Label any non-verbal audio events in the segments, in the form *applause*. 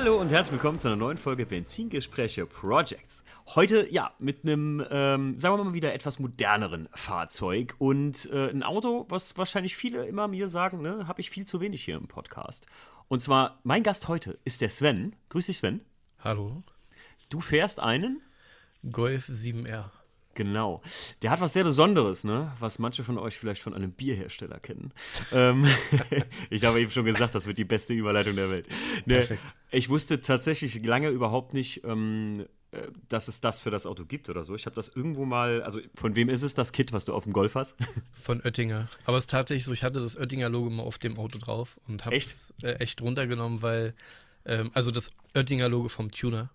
Hallo und herzlich willkommen zu einer neuen Folge Benzingespräche Projects. Heute, ja, mit einem, ähm, sagen wir mal wieder etwas moderneren Fahrzeug und äh, ein Auto, was wahrscheinlich viele immer mir sagen, ne, habe ich viel zu wenig hier im Podcast. Und zwar, mein Gast heute ist der Sven. Grüß dich, Sven. Hallo. Du fährst einen? Golf 7R. Genau. Der hat was sehr Besonderes, ne? Was manche von euch vielleicht von einem Bierhersteller kennen. ähm, *laughs* ich habe eben schon gesagt, das wird die beste Überleitung der Welt. Ne, ich wusste tatsächlich lange überhaupt nicht, ähm, äh, dass es das für das Auto gibt oder so. Ich habe das irgendwo mal, also von wem ist es das Kit, was du auf dem Golf hast? *laughs* Von Oettinger. Aber es ist tatsächlich so, ich hatte das Oettinger-Logo mal auf dem Auto drauf und habe es äh, echt runtergenommen, weil, ähm, also das Oettinger-Logo vom Tuner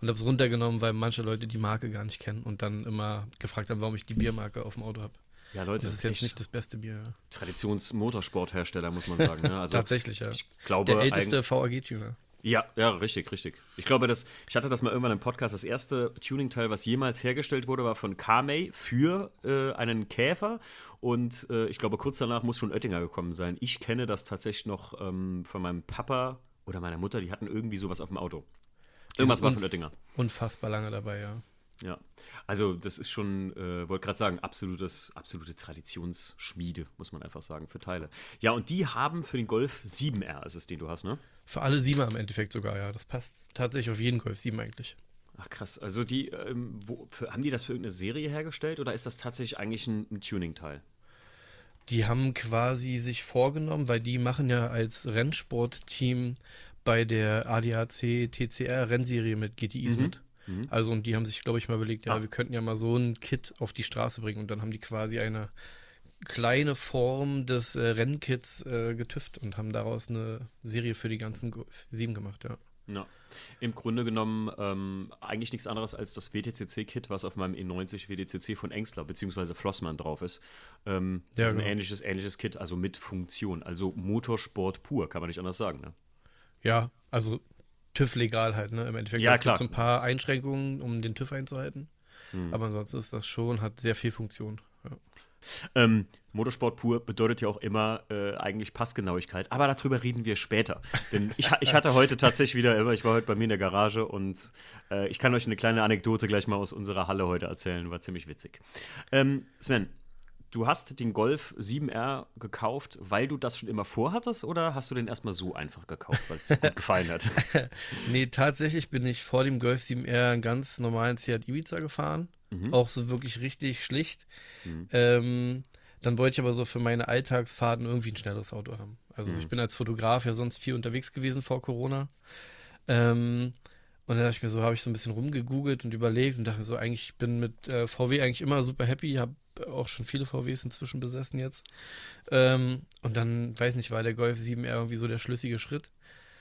und habe es runtergenommen, weil manche Leute die Marke gar nicht kennen und dann immer gefragt haben, warum ich die Biermarke auf dem Auto habe. Ja, Leute, das ist jetzt nicht das beste Bier. Traditionsmotorsporthersteller, muss man sagen. Ne? Also, Tatsächlich, ja. Ich glaube, Der älteste VAG-Tuner. Ja, ja, richtig, richtig. Ich glaube, dass, ich hatte das mal irgendwann im Podcast, das erste Tuning-Teil, was jemals hergestellt wurde, war von Kamei für äh, einen Käfer. Und äh, ich glaube, kurz danach muss schon Oettinger gekommen sein. Ich kenne das tatsächlich noch ähm, von meinem Papa oder meiner Mutter, die hatten irgendwie sowas auf dem Auto. Irgendwas war von Oettinger. Unfassbar lange dabei, ja. Ja, also das ist schon, äh, wollte gerade sagen, absolutes, absolute Traditionsschmiede, muss man einfach sagen, für Teile. Ja, und die haben für den Golf 7R, ist es, den du hast, ne? Für alle 7er im Endeffekt sogar, ja. Das passt tatsächlich auf jeden Golf 7 eigentlich. Ach krass, also die, ähm, wo, für, haben die das für irgendeine Serie hergestellt oder ist das tatsächlich eigentlich ein, ein Tuning-Teil? Die haben quasi sich vorgenommen, weil die machen ja als Rennsportteam bei der ADAC TCR Rennserie mit GTIs mhm. mit. Mhm. Also, und die haben sich, glaube ich, mal überlegt, ja, ah. wir könnten ja mal so ein Kit auf die Straße bringen. Und dann haben die quasi eine kleine Form des äh, Rennkits äh, getüft und haben daraus eine Serie für die ganzen Golf 7 gemacht, ja. Ja. Im Grunde genommen ähm, eigentlich nichts anderes als das WTCC-Kit, was auf meinem E90 WTCC von Engstler bzw. Flossmann drauf ist. Ähm, ja, das ist ein genau. ähnliches, ähnliches Kit, also mit Funktion. Also Motorsport pur, kann man nicht anders sagen. Ne? Ja, also TÜV legal halt, ne? Im Endeffekt. Ja, es klar. gibt so ein paar Einschränkungen, um den TÜV einzuhalten. Hm. Aber ansonsten ist das schon, hat sehr viel Funktion. Ja. Ähm, Motorsport pur bedeutet ja auch immer äh, eigentlich Passgenauigkeit, aber darüber reden wir später. Denn ich, ich hatte heute tatsächlich wieder immer, ich war heute bei mir in der Garage und äh, ich kann euch eine kleine Anekdote gleich mal aus unserer Halle heute erzählen, war ziemlich witzig. Ähm, Sven, Du hast den Golf 7R gekauft, weil du das schon immer vorhattest oder hast du den erstmal so einfach gekauft, weil es dir gut *laughs* gefallen hat? *laughs* nee, tatsächlich bin ich vor dem Golf 7R einen ganz normalen Seat Ibiza gefahren. Mhm. Auch so wirklich richtig schlicht. Mhm. Ähm, dann wollte ich aber so für meine Alltagsfahrten irgendwie ein schnelleres Auto haben. Also mhm. ich bin als Fotograf ja sonst viel unterwegs gewesen vor Corona. Ähm, und dann dachte ich mir so, habe ich so ein bisschen rumgegoogelt und überlegt und dachte mir so, eigentlich ich bin mit äh, VW eigentlich immer super happy, habe auch schon viele VWs inzwischen besessen jetzt. Ähm, und dann, weiß nicht, war der Golf 7 eher irgendwie so der schlüssige Schritt.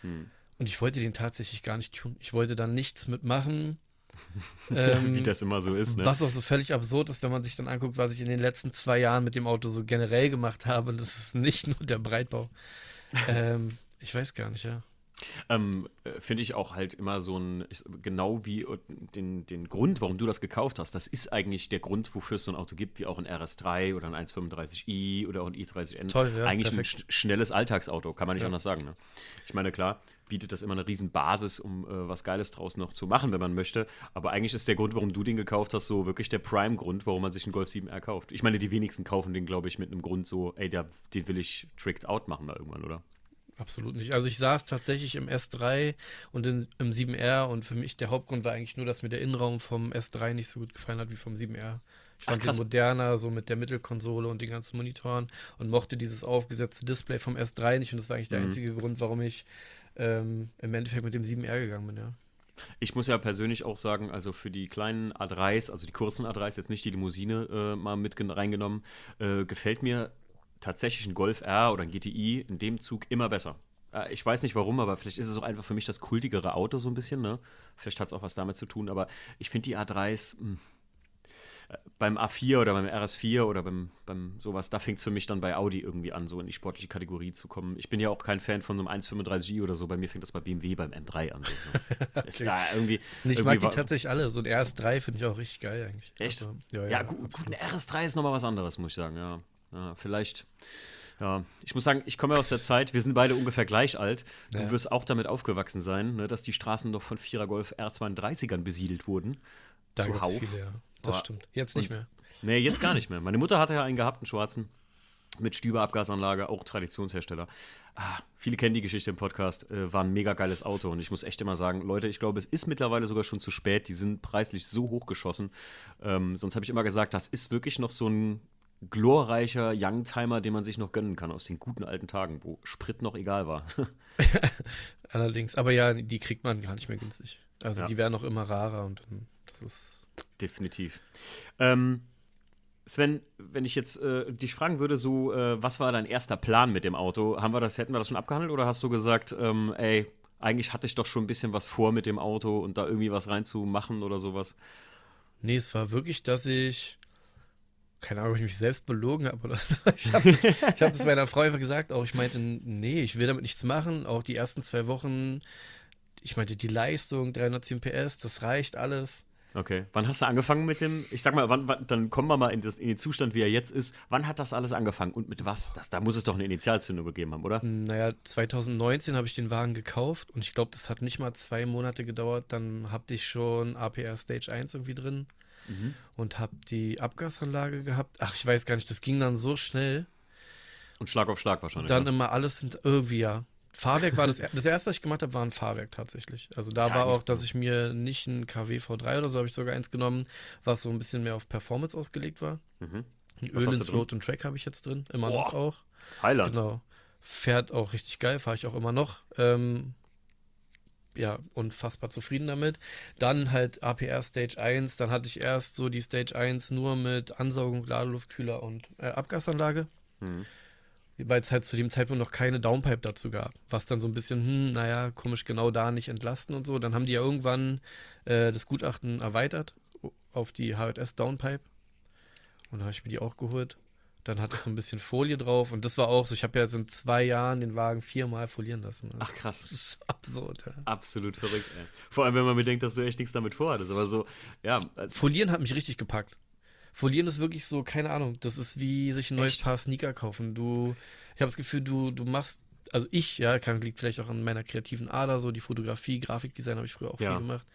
Hm. Und ich wollte den tatsächlich gar nicht tun. Ich wollte dann nichts mitmachen. *laughs* ähm, Wie das immer so ist, ne? Was auch so völlig absurd ist, wenn man sich dann anguckt, was ich in den letzten zwei Jahren mit dem Auto so generell gemacht habe. Das ist nicht nur der Breitbau. *laughs* ähm, ich weiß gar nicht, ja. Ähm, äh, Finde ich auch halt immer so ein, genau wie äh, den, den Grund, warum du das gekauft hast, das ist eigentlich der Grund, wofür es so ein Auto gibt, wie auch ein RS3 oder ein 135i oder auch ein i30N. Toll, ja, eigentlich perfekt. ein sch schnelles Alltagsauto, kann man nicht ja. anders sagen. Ne? Ich meine, klar, bietet das immer eine riesen Basis, um äh, was Geiles draus noch zu machen, wenn man möchte. Aber eigentlich ist der Grund, warum du den gekauft hast, so wirklich der Prime-Grund, warum man sich einen Golf 7R kauft. Ich meine, die wenigsten kaufen den, glaube ich, mit einem Grund so, ey, der, den will ich tricked out machen da irgendwann, oder? Absolut nicht. Also ich saß tatsächlich im S3 und in, im 7R und für mich der Hauptgrund war eigentlich nur, dass mir der Innenraum vom S3 nicht so gut gefallen hat wie vom 7R. Ich fand Ach, den moderner, so mit der Mittelkonsole und den ganzen Monitoren und mochte dieses aufgesetzte Display vom S3 nicht und das war eigentlich der mhm. einzige Grund, warum ich ähm, im Endeffekt mit dem 7R gegangen bin, ja. Ich muss ja persönlich auch sagen, also für die kleinen A3s, also die kurzen A3s, jetzt nicht die Limousine äh, mal mit reingenommen, äh, gefällt mir tatsächlich ein Golf R oder ein GTI in dem Zug immer besser. Äh, ich weiß nicht warum, aber vielleicht ist es auch einfach für mich das kultigere Auto so ein bisschen. Ne? Vielleicht hat es auch was damit zu tun, aber ich finde die A3s mh, hm, äh, beim A4 oder beim RS4 oder beim, beim sowas, da fängt es für mich dann bei Audi irgendwie an, so in die sportliche Kategorie zu kommen. Ich bin ja auch kein Fan von so einem 135i oder so. Bei mir fängt das bei BMW beim M3 an. So, ne? *laughs* okay. ja, irgendwie, ich irgendwie mag die tatsächlich alle. So ein RS3 finde ich auch richtig geil eigentlich. Echt? Also, ja, ja, ja, gut, gut, ein RS3 ist nochmal was anderes, muss ich sagen, ja. Ja, vielleicht, Ja, ich muss sagen, ich komme aus der Zeit, wir sind beide ungefähr gleich alt. Du Ja. wirst auch damit aufgewachsen sein, ne, dass die Straßen noch von Vierer Golf R32ern besiedelt wurden. Da Zuhauf. viele, ja. Das Aber- stimmt. Jetzt nicht und- mehr. Nee, jetzt gar nicht mehr. Meine Mutter hatte ja einen gehabt, einen schwarzen. Mit Stüberabgasanlage, auch Traditionshersteller. Ah, viele kennen die Geschichte im Podcast. Äh, war ein mega geiles Auto. Und ich muss echt immer sagen, Leute, ich glaube, es ist mittlerweile sogar schon zu spät. Die sind preislich so hochgeschossen. Ähm, sonst habe ich immer gesagt, das ist wirklich noch so ein glorreicher Youngtimer, den man sich noch gönnen kann aus den guten alten Tagen, wo Sprit noch egal war. *laughs* Allerdings. Aber ja, die kriegt man gar nicht mehr günstig. Also Ja. die werden auch immer rarer und das ist. Definitiv. Ähm, Sven, wenn ich jetzt äh, dich fragen würde, so, äh, was war dein erster Plan mit dem Auto? Haben wir das, hätten wir das schon abgehandelt oder hast du gesagt, ähm, ey, eigentlich hatte ich doch schon ein bisschen was vor mit dem Auto und da irgendwie was reinzumachen oder sowas? Nee, es war wirklich, dass ich. Keine Ahnung, ob ich mich selbst belogen habe oder so. Ich habe das, ich hab das meiner Frau einfach gesagt. Auch ich meinte, nee, ich will damit nichts machen. Auch die ersten zwei Wochen. Ich meinte, die Leistung, 310 PS, das reicht alles. Okay. Wann hast du angefangen mit dem, ich sag mal, wann, wann, dann kommen wir mal in, das, in den Zustand, wie er jetzt ist. Wann hat das alles angefangen und mit was? Das, da muss es doch eine Initialzündung gegeben haben, oder? Naja, 2019 habe ich den Wagen gekauft und ich glaube, das hat nicht mal zwei Monate gedauert. Dann hatte ich schon APR Stage 1 irgendwie drin Mhm. und habe die Abgasanlage gehabt. Ach, ich weiß gar nicht, das ging dann so schnell. Und Schlag auf Schlag wahrscheinlich. Dann ja. immer alles sind irgendwie, ja. Fahrwerk war das, das erste, was ich gemacht habe, war ein Fahrwerk tatsächlich. Also da ja war auch, dass ich mir nicht ein KW V3 oder so habe ich sogar eins genommen, was so ein bisschen mehr auf Performance ausgelegt war. Mhm. Ein Öl ins? Road und Track habe ich jetzt drin, immer noch Boah. auch. Highland. Genau. Fährt auch richtig geil, fahre ich auch immer noch. Ähm, ja, unfassbar zufrieden damit. Dann halt APR Stage 1. Dann hatte ich erst so die Stage 1 nur mit Ansaugung, Ladeluftkühler und äh, Abgasanlage. Mhm. Weil es halt zu dem Zeitpunkt noch keine Downpipe dazu gab. Was dann so ein bisschen, hm, naja, komisch, genau da nicht entlasten und so. Dann haben die ja irgendwann äh, das Gutachten erweitert auf die HJS Downpipe. Und dann habe ich mir die auch geholt. Dann hat es so ein bisschen Folie drauf. Und das war auch so, ich habe ja jetzt in zwei Jahren den Wagen viermal folieren lassen. Ach Also, krass. das ist absurd. Ja. Absolut verrückt, ey. Vor allem, wenn man bedenkt, dass du echt nichts damit vorhattest. Aber so, ja, als- Folieren hat mich richtig gepackt. Folieren ist wirklich so, keine Ahnung, das ist wie sich ein neues Echt? Paar Sneaker kaufen. Du, ich habe das Gefühl, du, du machst, also ich, ja, kann, liegt vielleicht auch an meiner kreativen Ader, so die Fotografie, Grafikdesign habe ich früher auch Ja. viel gemacht.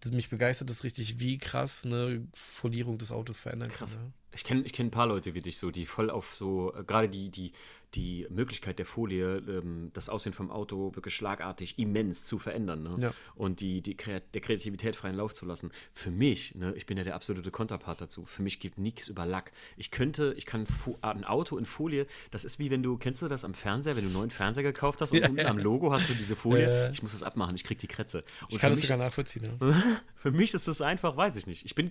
Das, mich begeistert das richtig, wie krass eine Folierung des Autos verändern Krass. kann. Ich kenne ich kenn ein paar Leute wie dich so, die voll auf so, äh, gerade die, die, die Möglichkeit der Folie, ähm, das Aussehen vom Auto wirklich schlagartig immens zu verändern ne? Ja. und die, die Kreat der Kreativität freien Lauf zu lassen. Für mich, ne, ich bin ja der absolute Konterpart dazu, für mich geht nichts über Lack. Ich könnte, ich kann Fo ein Auto in Folie, das ist wie wenn du, kennst du das am Fernseher, wenn du einen neuen Fernseher gekauft hast und Ja, unten am Logo hast du diese Folie, Ja. ich muss das abmachen, ich krieg die Krätze. Und Ich kann das mich- sogar nachvollziehen. Ja. *laughs* für mich ist das einfach, weiß ich nicht. Ich bin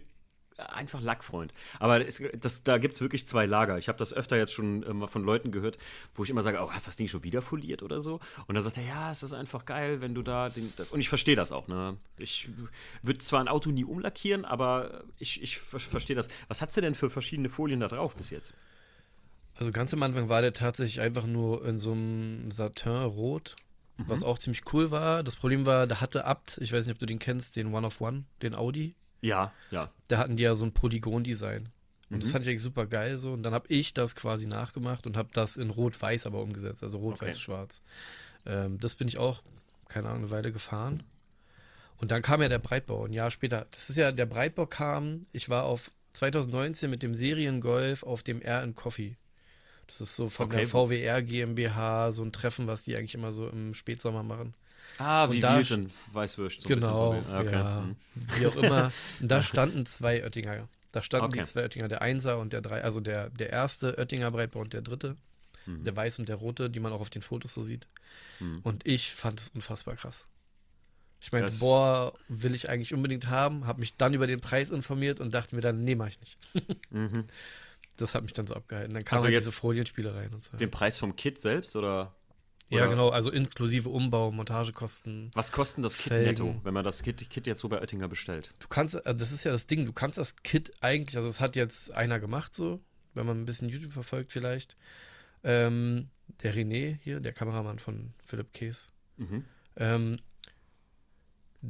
einfach Lackfreund. Aber es, das, da gibt es wirklich zwei Lager. Ich habe das öfter jetzt schon äh, mal von Leuten gehört, wo ich immer sage, oh, hast du das Ding schon wieder foliert oder so? Und dann sagt er, ja, es ist einfach geil, wenn du da den. Das, und ich verstehe das auch. Ne? Ich würde zwar ein Auto nie umlackieren, aber ich, ich ver- verstehe das. Was hast du denn für verschiedene Folien da drauf bis jetzt? Also ganz am Anfang war der tatsächlich einfach nur in so einem Satin-Rot, was auch ziemlich cool war. Das Problem war, da hatte Abt, ich weiß nicht, ob du den kennst, den One of One, den Audi. Ja, ja. da hatten die ja so ein Polygon-Design. Und das Mhm. fand ich eigentlich super geil so. Und dann habe ich das quasi nachgemacht und habe das in Rot-Weiß aber umgesetzt. Also Rot-Weiß-Schwarz. Ähm, das bin ich auch, keine Ahnung, eine Weile gefahren. Und dann kam ja der Breitbau. Ein Jahr später. Das ist ja, der Breitbau kam, ich war auf 2019 mit dem Seriengolf auf dem R in Coffee. Das ist so von Okay. der VWR GmbH, so ein Treffen, was die eigentlich immer so im Spätsommer machen. Ah, wie da Wheels und Weißwürst. So genau. Ah, okay. ja. Mhm. Wie auch immer. *laughs* Und da standen zwei Oettinger. Da standen Okay. die zwei Oettinger, der Einser und der drei, also der, der erste Oettinger Breitbau und der dritte. Mhm. Der weiß und der rote, die man auch auf den Fotos so sieht. Mhm. Und ich fand es unfassbar krass. Ich meine, boah, will ich eigentlich unbedingt haben, habe mich dann über den Preis informiert und dachte mir dann, nee, mach ich nicht. *laughs* Mhm. Das hat mich dann so abgehalten. Dann kamen Also halt jetzt- diese Folienspiele rein und so. Den Preis vom Kit selbst oder? Ja, oder- genau, also inklusive Umbau, Montagekosten. Was kostet das Kit Felgen. netto, wenn man das Kit, Kit jetzt so bei Oettinger bestellt? Du kannst, äh, das ist ja das Ding, du kannst das Kit eigentlich, also es hat jetzt einer gemacht so, wenn man ein bisschen YouTube verfolgt vielleicht. Ähm, der René hier, der Kameramann von Philipp Kees. Mhm. Ähm,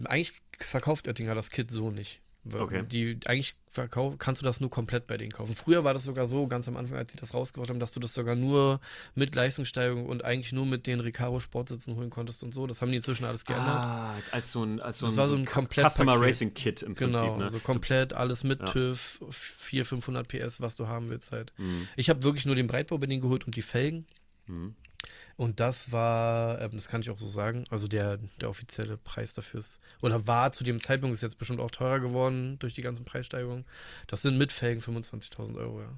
eigentlich verkauft Oettinger das Kit so nicht. Okay. Die, eigentlich verkauf, kannst du das nur komplett bei denen kaufen. Früher war das sogar so, ganz am Anfang, als sie das rausgebracht haben, dass du das sogar nur mit Leistungssteigerung und eigentlich nur mit den Recaro Sportsitzen holen konntest und so. Das haben die inzwischen alles geändert. Ah, als so ein, als so Das ein, war so ein komplett Customer Paket. Racing Kit im Prinzip. Genau, ne? also komplett alles mit Ja. TÜV, 400, 500 PS, was du haben willst halt. Mhm. Ich habe wirklich nur den Breitbau bei denen geholt und die Felgen. Mhm. Und das war, ähm, das kann ich auch so sagen, also der, der offizielle Preis dafür ist, oder war zu dem Zeitpunkt, ist jetzt bestimmt auch teurer geworden durch die ganzen Preissteigerungen. Das sind mit Felgen 25.000 Euro, ja.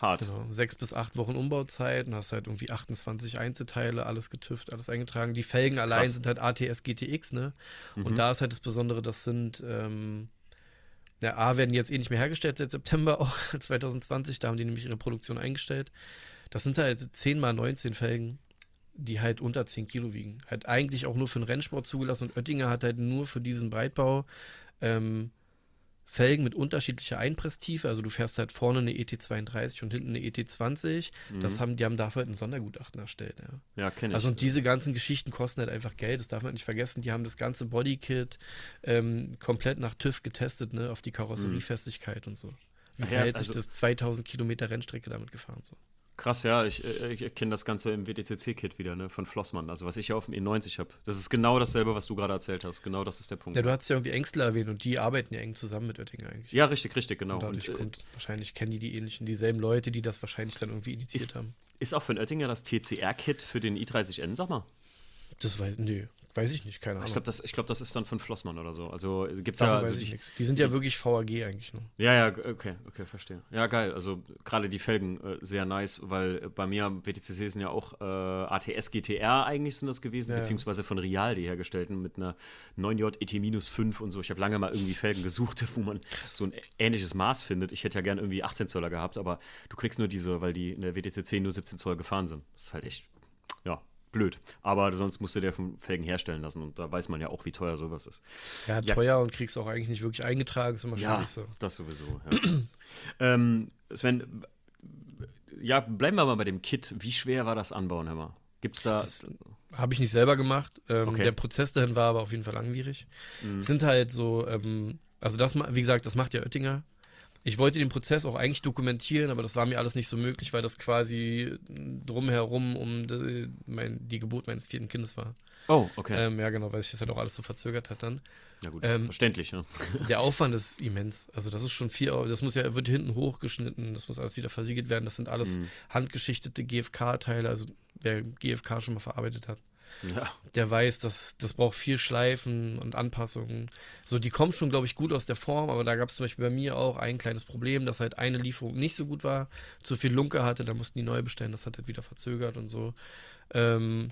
Hart. Genau. Sechs bis acht Wochen Umbauzeit und hast halt irgendwie 28 Einzelteile, alles getüft, alles eingetragen. Die Felgen allein Krass. sind halt ATS GTX, ne? Mhm. Und da ist halt das Besondere, das sind, ähm, ja, A, werden die jetzt eh nicht mehr hergestellt seit September *laughs* auch 2020, da haben die nämlich ihre Produktion eingestellt. Das sind halt 10 mal 19 Felgen, die halt unter 10 Kilo wiegen. Halt eigentlich auch nur für den Rennsport zugelassen und Oettinger hat halt nur für diesen Breitbau ähm, Felgen mit unterschiedlicher Einpresstiefe. Also du fährst halt vorne eine ET32 und hinten eine ET20. Das haben, die haben dafür halt ein Sondergutachten erstellt, ja. Mhm. Ja, kenne ich. Also und diese ganzen Geschichten kosten halt einfach Geld, das darf man nicht vergessen. Die haben das ganze Bodykit ähm, komplett nach TÜV getestet, ne, auf die Karosseriefestigkeit und so. Wie Ach ja, verhält sich also- das 2000 Kilometer Rennstrecke damit gefahren? So. Krass, ja, ich, äh, ich kenne das Ganze im WTCC-Kit wieder, ne, von Flossmann. Also was ich ja auf dem E90 habe. Das ist genau dasselbe, was du gerade erzählt hast. Genau das ist der Punkt. Ja, du hast ja irgendwie Engstler erwähnt und die arbeiten ja eng zusammen mit Oettinger eigentlich. Ja, richtig, richtig, genau. und dadurch Und, äh, kommt, wahrscheinlich kennen die die ähnlichen, dieselben Leute, die das wahrscheinlich dann irgendwie initiiert Ist- haben. ist auch von Oettinger das TCR-Kit für den i30N, sag mal. Das weiß, nö, weiß ich nicht, keine Ahnung. Ich glaube, das, ich glaub, das ist dann von Flossmann oder so. Also gibt's Davon ja. weiß Also die. Die sind ja wirklich VAG eigentlich nur. ja, ja, okay, okay, verstehe. Ja, geil. Also gerade die Felgen äh, sehr nice, weil äh, bei mir am WTCC sind ja auch äh, ATS GTR eigentlich sind das gewesen, Ja, ja. beziehungsweise von Real die hergestellten mit einer 9J ET-5 und so. Ich habe lange mal irgendwie Felgen gesucht, *laughs* wo man so ein ähnliches Maß findet. Ich hätte ja gern irgendwie 18 Zöller gehabt, aber du kriegst nur diese, weil die in der WTCC nur 17 Zoll gefahren sind. Das ist halt echt, ja, blöd. Aber sonst musst du der vom Felgen herstellen lassen und da weiß man ja auch, wie teuer sowas ist. Ja, Ja. teuer und kriegst auch eigentlich nicht wirklich eingetragen, ist immer Ja, schwierig so. das sowieso. Ja. *clears throat* ähm, Sven, ja, bleiben wir mal bei dem Kit. Wie schwer war das Anbauen, Hör mal? Gibt's da. Das habe ich nicht selber gemacht. Ähm, Okay. Der Prozess dahin war aber auf jeden Fall langwierig. Mhm. Es sind halt so, ähm, also das, wie gesagt, das macht ja Oettinger. Ich wollte den Prozess auch eigentlich dokumentieren, aber das war mir alles nicht so möglich, weil das quasi drumherum um die, mein, die Geburt meines vierten Kindes war. oh, okay. Ähm, ja, genau, weil sich das halt auch alles so verzögert hat dann. ja, gut, ähm, verständlich, ne? *laughs* Der Aufwand ist immens. Also das ist schon viel, das muss ja, wird hinten hochgeschnitten, das muss alles wieder versiegelt werden. Das sind alles Mhm. handgeschichtete GFK-Teile, also wer GFK schon mal verarbeitet hat, Ja. der weiß, dass das braucht viel Schleifen und Anpassungen. So, die kommen schon, glaube ich, gut aus der Form, aber da gab es zum Beispiel bei mir auch ein kleines Problem, dass halt eine Lieferung nicht so gut war, zu viel Lunke hatte, da mussten die neu bestellen, das hat halt wieder verzögert und so. Ähm,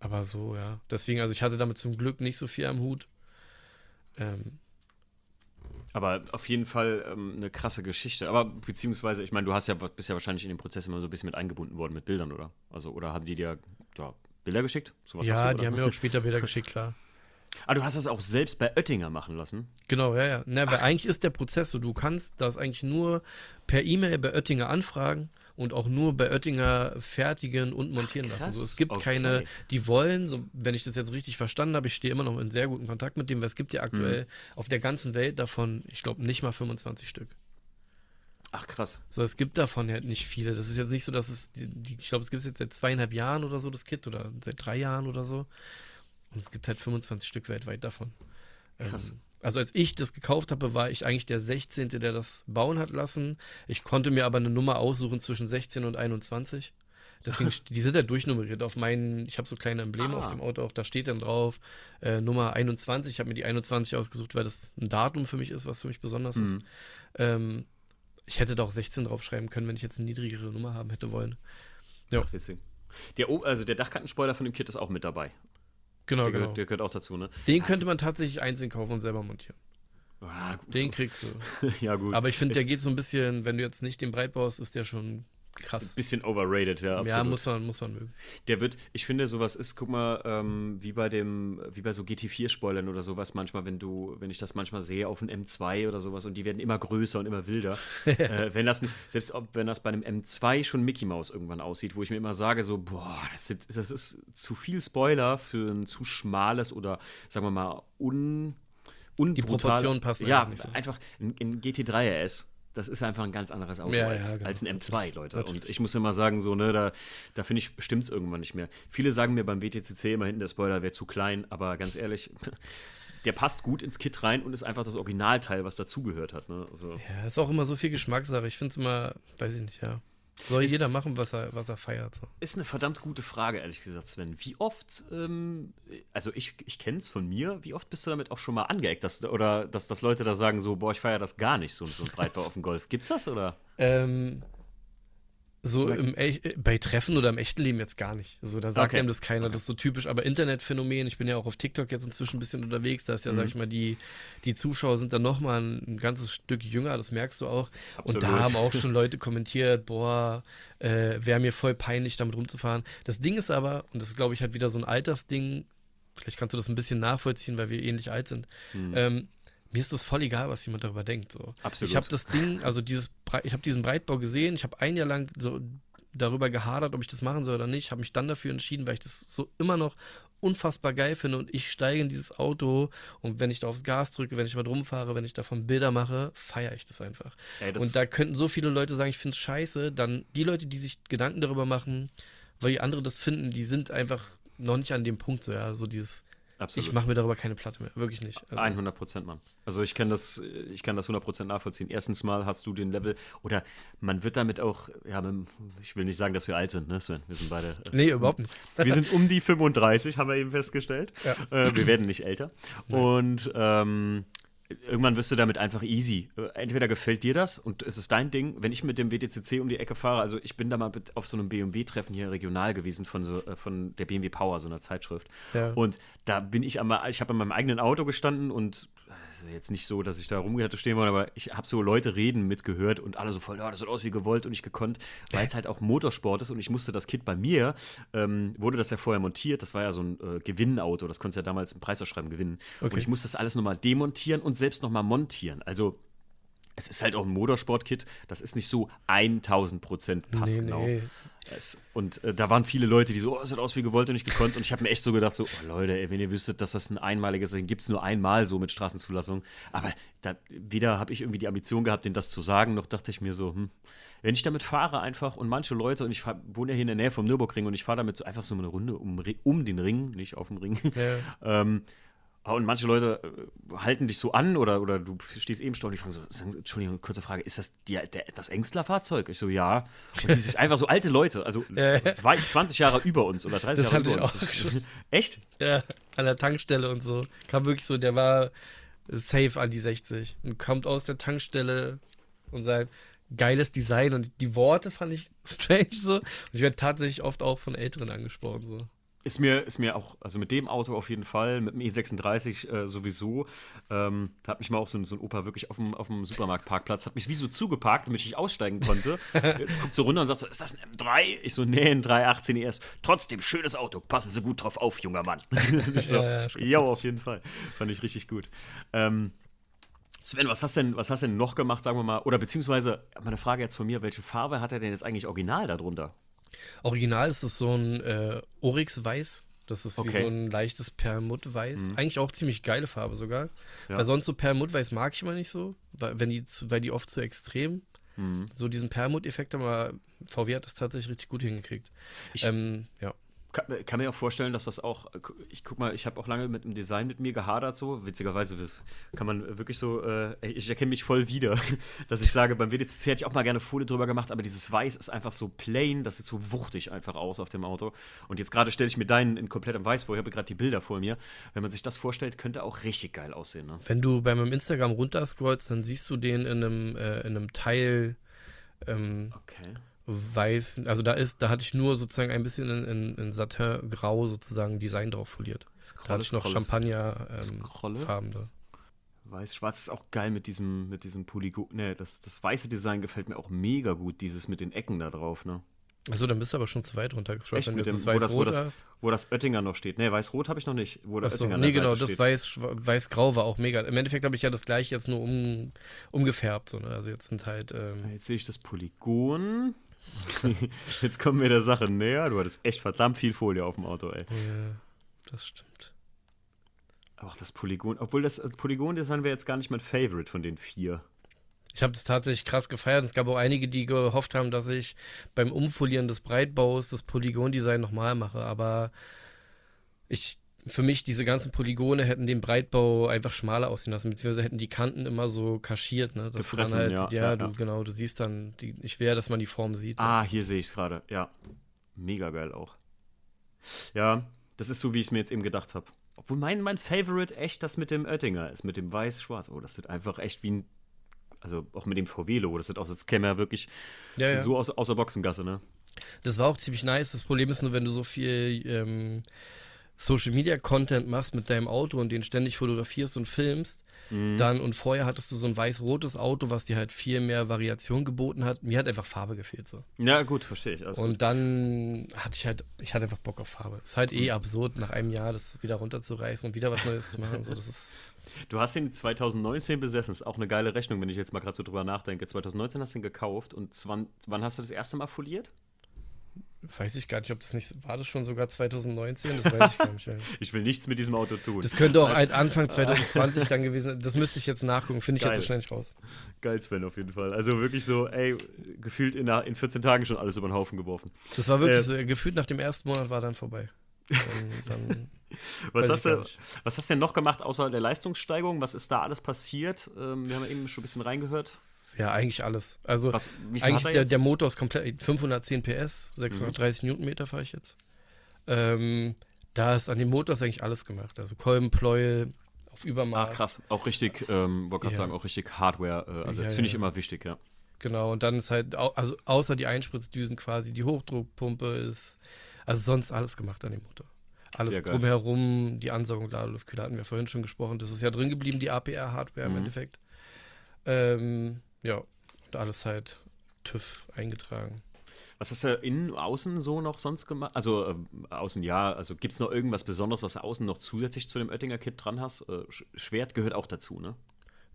aber so, ja. Deswegen, also ich hatte damit zum Glück nicht so viel am Hut. Ähm, Aber auf jeden Fall ähm, eine krasse Geschichte. Aber beziehungsweise, ich meine, du hast ja, bist ja wahrscheinlich in den Prozess immer so ein bisschen mit eingebunden worden mit Bildern, oder? Also, oder haben die dir ja, Bilder geschickt? Sowas ja, du, die haben mir auch später Bilder *laughs* geschickt, klar. Ah, du hast das auch selbst bei Oettinger machen lassen. Genau, ja, ja. Na, weil eigentlich ist der Prozess so, du kannst das eigentlich nur per E-Mail bei Oettinger anfragen und auch nur bei Oettinger fertigen und montieren lassen. krass. So, es gibt Okay. keine, die wollen, so, wenn ich das jetzt richtig verstanden habe, ich stehe immer noch in sehr guten Kontakt mit dem, weil es gibt ja aktuell Mhm. auf der ganzen Welt davon, ich glaube, nicht mal 25 Stück. Ach, krass. So, es gibt davon halt nicht viele. Das ist jetzt nicht so, dass es, die, ich glaube, es gibt es jetzt seit zweieinhalb Jahren oder so, das Kit, oder seit drei Jahren oder so. Und es gibt halt 25 Stück weltweit davon. Krass. Ähm, also als ich das gekauft habe, war ich eigentlich der 16., der das bauen hat lassen. Ich konnte mir aber eine Nummer aussuchen zwischen 16 und 21. Deswegen, *laughs* die sind halt durchnummeriert. Auf meinen, ich habe so kleine Embleme Ah. auf dem Auto auch, da steht dann drauf äh, Nummer 21. Ich habe mir die 21 ausgesucht, weil das ein Datum für mich ist, was für mich besonders ist. Mhm. Ähm, ich hätte da auch 16 draufschreiben können, wenn ich jetzt eine niedrigere Nummer haben hätte wollen. Ja. Ach, witzig. Der, also der Dachkantenspoiler von dem Kit ist auch mit dabei. Genau, Der, genau. gehört, der gehört auch dazu, ne? Den Hast- könnte man tatsächlich einzeln kaufen und selber montieren. Ah, gut. Den kriegst du. *laughs* ja, gut. Aber ich finde, der geht so ein bisschen, wenn du jetzt nicht den breit baust, ist der schon krass. bisschen overrated, ja, absolut. Ja, muss man, muss man mögen. Der wird, ich finde, sowas ist, guck mal, ähm, wie bei dem, wie bei so GT4-Spoilern oder sowas manchmal, wenn du, wenn ich das manchmal sehe auf einem M2 oder sowas und die werden immer größer und immer wilder. *laughs* äh, wenn das nicht, selbst ob, wenn das bei einem M2 schon Mickey Mouse irgendwann aussieht, wo ich mir immer sage, so, boah, das, sind, das ist zu viel Spoiler für ein zu schmales oder, sagen wir mal, un und Die Proportionen passen Ja, einfach nicht so. einfach ein, ein GT3 RS. Das ist einfach ein ganz anderes Auto Ja, als, ja, genau. als ein M2, Leute. Natürlich. Und ich muss immer sagen, so, ne, da, da finde ich, stimmt es irgendwann nicht mehr. Viele sagen mir beim WTCC immer hinten, der Spoiler wäre zu klein, aber ganz ehrlich, *laughs* der passt gut ins Kit rein und ist einfach das Originalteil, was dazugehört hat. Ne? Also, Ja, ist auch immer so viel Geschmackssache. Ich finde es immer, weiß ich nicht, ja. Soll Ist- jeder machen, was er, was er feiert. So. Ist eine verdammt gute Frage, ehrlich gesagt, Sven. Wie oft, ähm, also ich, ich kenne es von mir, wie oft bist du damit auch schon mal angeeckt? Dass, oder dass, dass Leute da sagen, so, boah, ich feiere das gar nicht, so, so ein Breitbau *laughs* auf dem Golf. Gibt's das oder? Ähm, so im äh, bei Treffen oder im echten Leben jetzt gar nicht. So, da sagt Okay. einem das keiner. Das ist so typisch. Aber Internetphänomen, ich bin ja auch auf TikTok jetzt inzwischen ein bisschen unterwegs. Da ist ja, Mhm. sag ich mal, die, die Zuschauer sind dann nochmal ein, ein ganzes Stück jünger, das merkst du auch. Und da Absolut. haben auch *laughs* schon Leute kommentiert, boah, äh, wäre mir voll peinlich, damit rumzufahren. Das Ding ist aber, und das ist, glaube ich, halt wieder so ein Altersding, vielleicht kannst du das ein bisschen nachvollziehen, weil wir ähnlich alt sind. Ähm, mir ist das voll egal, was jemand darüber denkt. So. Absolut. Ich habe das Ding, also dieses, ich habe diesen Breitbau gesehen, ich habe ein Jahr lang so darüber gehadert, ob ich das machen soll oder nicht, habe mich dann dafür entschieden, weil ich das so immer noch unfassbar geil finde und ich steige in dieses Auto und wenn ich da aufs Gas drücke, wenn ich mal drum fahre, wenn ich davon Bilder mache, feiere ich das einfach. Ey, das- und da könnten so viele Leute sagen, ich finde es scheiße, dann die Leute, die sich Gedanken darüber machen, weil die andere das finden, die sind einfach noch nicht an dem Punkt so, ja, so dieses, Absolut. ich mache mir darüber keine Platte mehr, wirklich nicht. Also, 100 Prozent, Mann. Also ich kann das, ich kann das 100 Prozent nachvollziehen. Erstens mal hast du den Level, oder man wird damit auch, ja, ich will nicht sagen, dass wir alt sind, ne, Sven? Wir sind beide. Äh, nee, überhaupt nicht. *laughs* wir sind um die 35, haben wir eben festgestellt. Ja. Äh, wir werden nicht älter. Und ähm, irgendwann wirst du damit einfach easy. Entweder gefällt dir das und es ist dein Ding. Wenn ich mit dem WTCC um die Ecke fahre, also ich bin da mal mit auf so einem BMW-Treffen hier regional gewesen von, so, äh, von der BMW Power, so einer Zeitschrift. Ja. Und da bin ich einmal, ich habe in meinem eigenen Auto gestanden und also jetzt nicht so, dass ich da rum hätte stehen wollen, aber ich habe so Leute reden mitgehört und alle so voll, ja, das sieht aus wie gewollt und nicht gekonnt, weil es halt auch Motorsport ist und ich musste das Kit bei mir, ähm, wurde das ja vorher montiert, das war ja so ein äh, Gewinnauto, das konntest du ja damals im Preisausschreiben gewinnen. Und Okay. ich musste das alles nochmal demontieren und selbst nochmal montieren. Also es ist halt auch ein Motorsport-Kit, das ist nicht so 1000 Prozent passgenau. Nee, nee. Es, und äh, da waren viele Leute, die so, oh, es sieht aus wie gewollt und nicht gekonnt. Und ich habe mir echt so gedacht, so, oh, Leute, ey, wenn ihr wüsstet, dass das ein einmaliges, den gibt es nur einmal so mit Straßenzulassung. Aber da, weder habe ich irgendwie die Ambition gehabt, denen das zu sagen, noch dachte ich mir so, hm, wenn ich damit fahre einfach und manche Leute, und ich fahr, wohne ja hier in der Nähe vom Nürburgring und ich fahre damit so einfach so eine Runde um, um den Ring, nicht auf dem Ring. Ja. *laughs* ähm, und manche Leute äh, halten dich so an oder, oder du stehst eben stehen und die fragen so, Entschuldigung, kurze Frage, ist das die, der, das Engstler-Fahrzeug? Ich so, ja. Und die sich einfach so alte Leute, also Ja, ja. weit 20 Jahre über uns oder 30 Das Jahre über uns. auch schon. *laughs* Echt? Ja, an der Tankstelle und so. Kam wirklich so, der war safe an die 60 und kommt aus der Tankstelle und sagt, geiles Design und die Worte fand ich *laughs* strange so. Und ich werde tatsächlich oft auch von Älteren angesprochen so. Ist mir, ist mir auch, also mit dem Auto auf jeden Fall, mit dem E36 äh, sowieso. Ähm, da hat mich mal auch so, ein- so ein Opa wirklich auf dem, auf dem Supermarktparkplatz, hat mich wie so zugeparkt, damit ich nicht aussteigen konnte. *laughs* Jetzt guckt so runter und sagt so, ist das ein M3? Ich so, nee, ein 318 ES. Trotzdem, schönes Auto, passen Sie gut drauf auf, junger Mann. *laughs* *laughs* ich so, Ja, ja, auf jeden Fall. Fand ich richtig gut. Ähm, Sven, was hast, denn, was hast denn noch gemacht, sagen wir mal, oder beziehungsweise, meine Frage jetzt von mir, welche Farbe hat er denn jetzt eigentlich original darunter? Original ist es so ein äh, Oryx Weiß. Das ist wie Okay. Mhm. so ein leichtes Perlmutt-Weiß. Eigentlich auch ziemlich geile Farbe sogar. Ja. Weil sonst so Perlmutt-Weiß mag ich immer nicht so, weil, wenn die weil die oft zu extrem Mhm. so diesen Perlmutt-Effekt haben, aber VW hat das tatsächlich richtig gut hingekriegt. Ich- ähm, ja. Kann, kann mir auch vorstellen, dass das auch, ich guck mal, ich habe auch lange mit dem Design mit mir gehadert, so. Witzigerweise kann man wirklich so, äh, ich erkenne mich voll wieder, *laughs* dass ich sage, beim WDCC hätte ich auch mal gerne Folie drüber gemacht, aber dieses Weiß ist einfach so plain, das sieht so wuchtig einfach aus auf dem Auto. Und jetzt gerade stelle ich mir deinen in komplettem Weiß vor, ich habe gerade die Bilder vor mir. Wenn man sich das vorstellt, könnte auch richtig geil aussehen, ne? Wenn du bei meinem Instagram runterscrollst, dann siehst du den in einem, äh, in einem Teil ähm, Okay. Weiß, also da ist, da hatte ich nur sozusagen ein bisschen in, in, in Satin-Grau sozusagen Design drauf foliert. Da hatte ich noch Scrolle, Champagner ähm, Scrolle. Da. Weiß-Schwarz ist auch geil mit diesem, mit diesem Polygon. Ne, das, das weiße Design gefällt mir auch mega gut, dieses mit den Ecken da drauf, ne? Achso, dann bist du aber schon zu weit runtergescrollt, Echt, wenn du mit jetzt dem, das wo, das, wo, Weiß-Rot hast. wo das Oettinger noch steht. Ne, weiß-rot habe ich noch nicht. Wo das Achso, Oettinger nee, genau, das steht. Weiß, Weiß-Grau war auch mega. Im Endeffekt habe ich ja das gleiche jetzt nur um, umgefärbt. So, ne? Also jetzt sind halt, ähm, Jetzt sehe ich das Polygon. *laughs* Jetzt kommen wir der Sache näher. Du hattest echt verdammt viel Folie auf dem Auto, ey. ja, das stimmt. Ach, das Polygon. Obwohl das, das Polygon-Design wäre jetzt gar nicht mein Favorite von den vier. Ich habe das tatsächlich krass gefeiert. Es gab auch einige, die gehofft haben, dass ich beim Umfolieren des Breitbaus das Polygon-Design nochmal mache. Aber ich, für mich, diese ganzen Polygone hätten den Breitbau einfach schmaler aussehen lassen, beziehungsweise hätten die Kanten immer so kaschiert. Ne? Dass Gefressen, du dann ja, halt, ja, ja, du, ja. genau, du siehst dann, die, ich wäre, dass man die Form sieht. Ah, hier sehe ich es gerade. Ja. Mega geil auch. Ja, das ist so, wie ich es mir jetzt eben gedacht habe. Obwohl mein, mein Favorite echt das mit dem Oettinger ist, mit dem Weiß-Schwarz. Oh, das sieht einfach echt wie ein. Also auch mit dem VW-Logo. Das sieht aus, als käme er wirklich ja. so aus, aus der Boxengasse, ne? Das war auch ziemlich nice. Das Problem ist nur, wenn du so viel ähm, Social Media Content machst mit deinem Auto und den ständig fotografierst und filmst, Mhm. dann und vorher hattest du so ein weiß-rotes Auto, was dir halt viel mehr Variation geboten hat. Mir hat einfach Farbe gefehlt so. Ja, gut, verstehe ich. Also Und dann hatte ich halt, ich hatte einfach Bock auf Farbe. Ist halt Mhm. eh absurd, nach einem Jahr das wieder runterzureißen und wieder was Neues zu machen. So, das ist, *laughs* Du hast ihn 2019 besessen. Ist auch eine geile Rechnung, wenn ich jetzt mal gerade so drüber nachdenke. 2019 hast du ihn gekauft und zwan- wann hast du das erste Mal foliert? Weiß ich gar nicht, ob das nicht, war das schon sogar 2019? Das weiß ich gar nicht. *laughs* Ich will nichts mit diesem Auto tun. Das könnte auch halt Anfang *laughs* 2020 dann gewesen sein. Das müsste ich jetzt nachgucken, finde ich jetzt Geil. so schnell nicht raus. Geil, Sven, auf jeden Fall. Also wirklich so, ey, gefühlt in, in 14 Tagen schon alles über den Haufen geworfen. Das war wirklich Äh, so, gefühlt nach dem ersten Monat war dann vorbei. Dann, dann, *laughs* Was hast, du, was hast du denn noch gemacht außer der Leistungssteigerung? Was ist da alles passiert? Ähm, wir haben ja eben schon ein bisschen reingehört. Ja, eigentlich alles. Also Was, eigentlich er der, der Motor ist komplett 510 PS, 630 Mhm. Newtonmeter fahre ich jetzt. Ähm, da ist an dem Motor ist eigentlich alles gemacht. Also Kolbenpleuel auf Übermaß. Ach, krass. Auch richtig, ähm, wollte gerade Ja. sagen, auch richtig Hardware. Äh, also Ja, das finde ich ja. immer wichtig, ja. Genau, und dann ist halt, also außer die Einspritzdüsen quasi, die Hochdruckpumpe ist, also sonst alles gemacht an dem Motor. Alles drumherum, die Ansaugung, Ladeluftkühler hatten wir vorhin schon gesprochen. Das ist ja drin geblieben, die APR-Hardware im Mhm. Endeffekt. Ähm, ja, und alles halt TÜV eingetragen. Was hast du innen, außen so noch sonst gemacht? Also ähm, außen ja, also gibt es noch irgendwas Besonderes, was du außen noch zusätzlich zu dem Oettinger-Kit dran hast? Äh, Sch- Schwert gehört auch dazu, ne?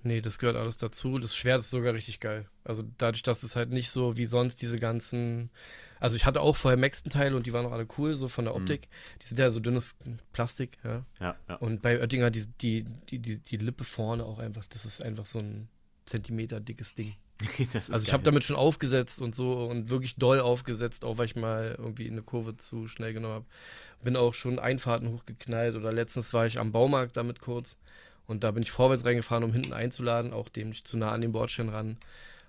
Nee, das gehört alles dazu. Das Schwert ist sogar richtig geil. Also dadurch, dass es halt nicht so wie sonst diese ganzen. Also ich hatte auch vorher Maxton-Teile und die waren auch alle cool, so von der Mhm. Optik. Die sind ja so dünnes Plastik, ja. Ja, ja. Und bei Oettinger die, die, die, die, die Lippe vorne auch einfach, das ist einfach so ein Zentimeter dickes Ding. *laughs* Also ich habe damit schon aufgesetzt und so und wirklich doll aufgesetzt, auch weil ich mal irgendwie eine Kurve zu schnell genommen habe. Bin auch schon Einfahrten hochgeknallt oder letztens war ich am Baumarkt damit kurz und da bin ich vorwärts reingefahren, um hinten einzuladen, auch dem nicht zu nah an den Bordstein ran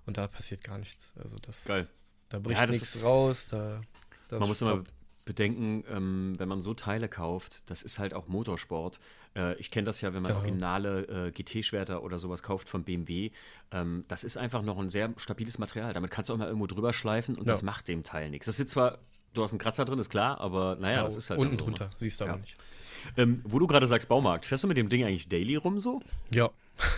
und da passiert gar nichts. Also das, Geil. da bricht Ja, nichts raus, da das Man muss immer. Bedenken, ähm, wenn man so Teile kauft, das ist halt auch Motorsport. Äh, ich kenne das ja, wenn man Genau. originale äh, GT-Schwerter oder sowas kauft von BMW. Ähm, das ist einfach noch ein sehr stabiles Material. Damit kannst du auch mal irgendwo drüber schleifen und Ja. das macht dem Teil nichts. Das ist zwar, du hast einen Kratzer drin, ist klar, aber naja, Ja, das ist halt unten so, drunter, Ne? siehst du Ja. aber nicht. Ähm, wo du gerade sagst Baumarkt, fährst du mit dem Ding eigentlich daily rum so? Ja.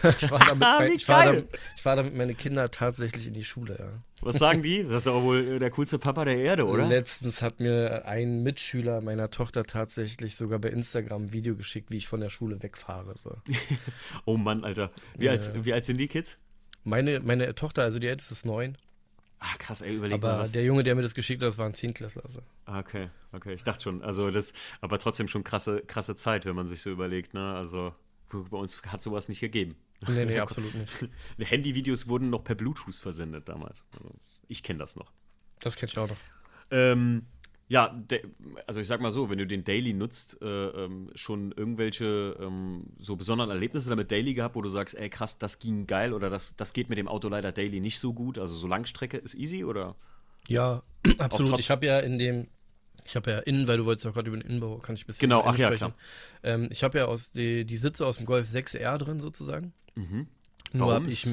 *laughs* ich fahre damit, Ah, ich fahr damit, ich fahr damit meine Kinder tatsächlich in die Schule, ja. Was sagen die? *laughs* Das ist doch wohl äh, der coolste Papa der Erde, oder? Letztens hat mir ein Mitschüler meiner Tochter tatsächlich sogar bei Instagram ein Video geschickt, wie ich von der Schule wegfahre. So. *laughs* Oh Mann, Alter. Wie, Ja. alt, wie alt sind die Kids? Meine, meine Tochter, also die älteste ist neun, Ah, krass, ey, überleg mal aber was. der Junge, der mir das geschickt hat, das war ein Zehntklässler. Also. Ah, Okay, okay, ich dachte schon. Also das, aber trotzdem schon krasse, krasse Zeit, wenn man sich so überlegt, ne? Also bei uns hat sowas nicht gegeben. Nee, nee, *laughs* absolut nicht. Handyvideos wurden noch per Bluetooth versendet damals. Also, ich kenne das noch. Das kenn ich auch noch. Ähm, ja, also ich sag mal so, wenn du den Daily nutzt, äh, ähm, schon irgendwelche ähm, so besonderen Erlebnisse damit Daily gehabt, wo du sagst, ey krass, das ging geil oder das, das geht mit dem Auto leider Daily nicht so gut. Also so Langstrecke ist easy oder? Ja, *clears throat* absolut. Ich habe ja in dem, ich habe ja innen, weil du wolltest ja gerade über den Innenbau, kann ich ein bisschen Genau, ach ja, einsprechen. Ähm, ich habe ja aus die, die Sitze aus dem Golf 6R drin sozusagen. Mhm. Nur habe ich,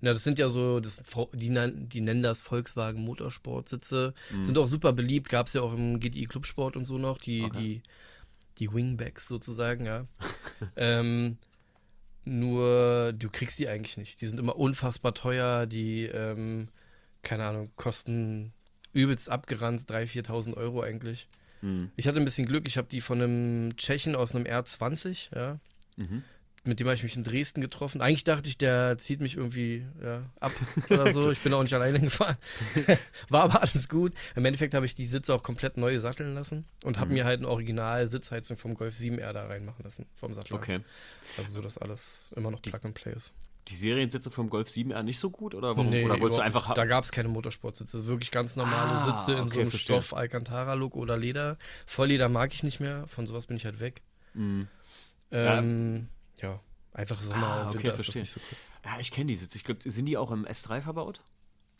na, das sind ja so, das, die, die nennen das Volkswagen Motorsport-Sitze. Sind auch super beliebt, gab es ja auch im GTI Clubsport und so noch, die, Okay. die, die Wingbacks sozusagen, ja. *laughs* ähm, nur du kriegst die eigentlich nicht. Die sind immer unfassbar teuer, die, ähm, keine Ahnung, kosten übelst abgeranzt 3.000, 4.000 Euro eigentlich. Mhm. Ich hatte ein bisschen Glück, ich habe die von einem Tschechen aus einem R20, ja. Mhm. mit dem habe ich mich in Dresden getroffen. Eigentlich dachte ich, der zieht mich irgendwie ja, ab oder so. Ich bin auch nicht alleine gefahren. *laughs* War aber alles gut. Im Endeffekt habe ich die Sitze auch komplett neu satteln lassen und habe mhm. mir halt eine Original-Sitzheizung vom Golf 7R da reinmachen lassen, vom Sattler. Okay. Also so, dass alles immer noch Plug and Play ist. Die Seriensitze vom Golf 7R nicht so gut oder warum? Nee, oder wolltest du einfach Da gab es keine Motorsportsitze. Wirklich ganz normale ah, Sitze in okay, so einem verstehe. Stoff, Alcantara-Look oder Leder. Vollleder mag ich nicht mehr. Von sowas bin ich halt weg. Mhm. Ähm, ja. ja. einfach Sommer ah, okay, Winter verstehe. ist das nicht so cool. Ja, ich kenne die Sitze. Ich glaube, sind die auch im S3 verbaut?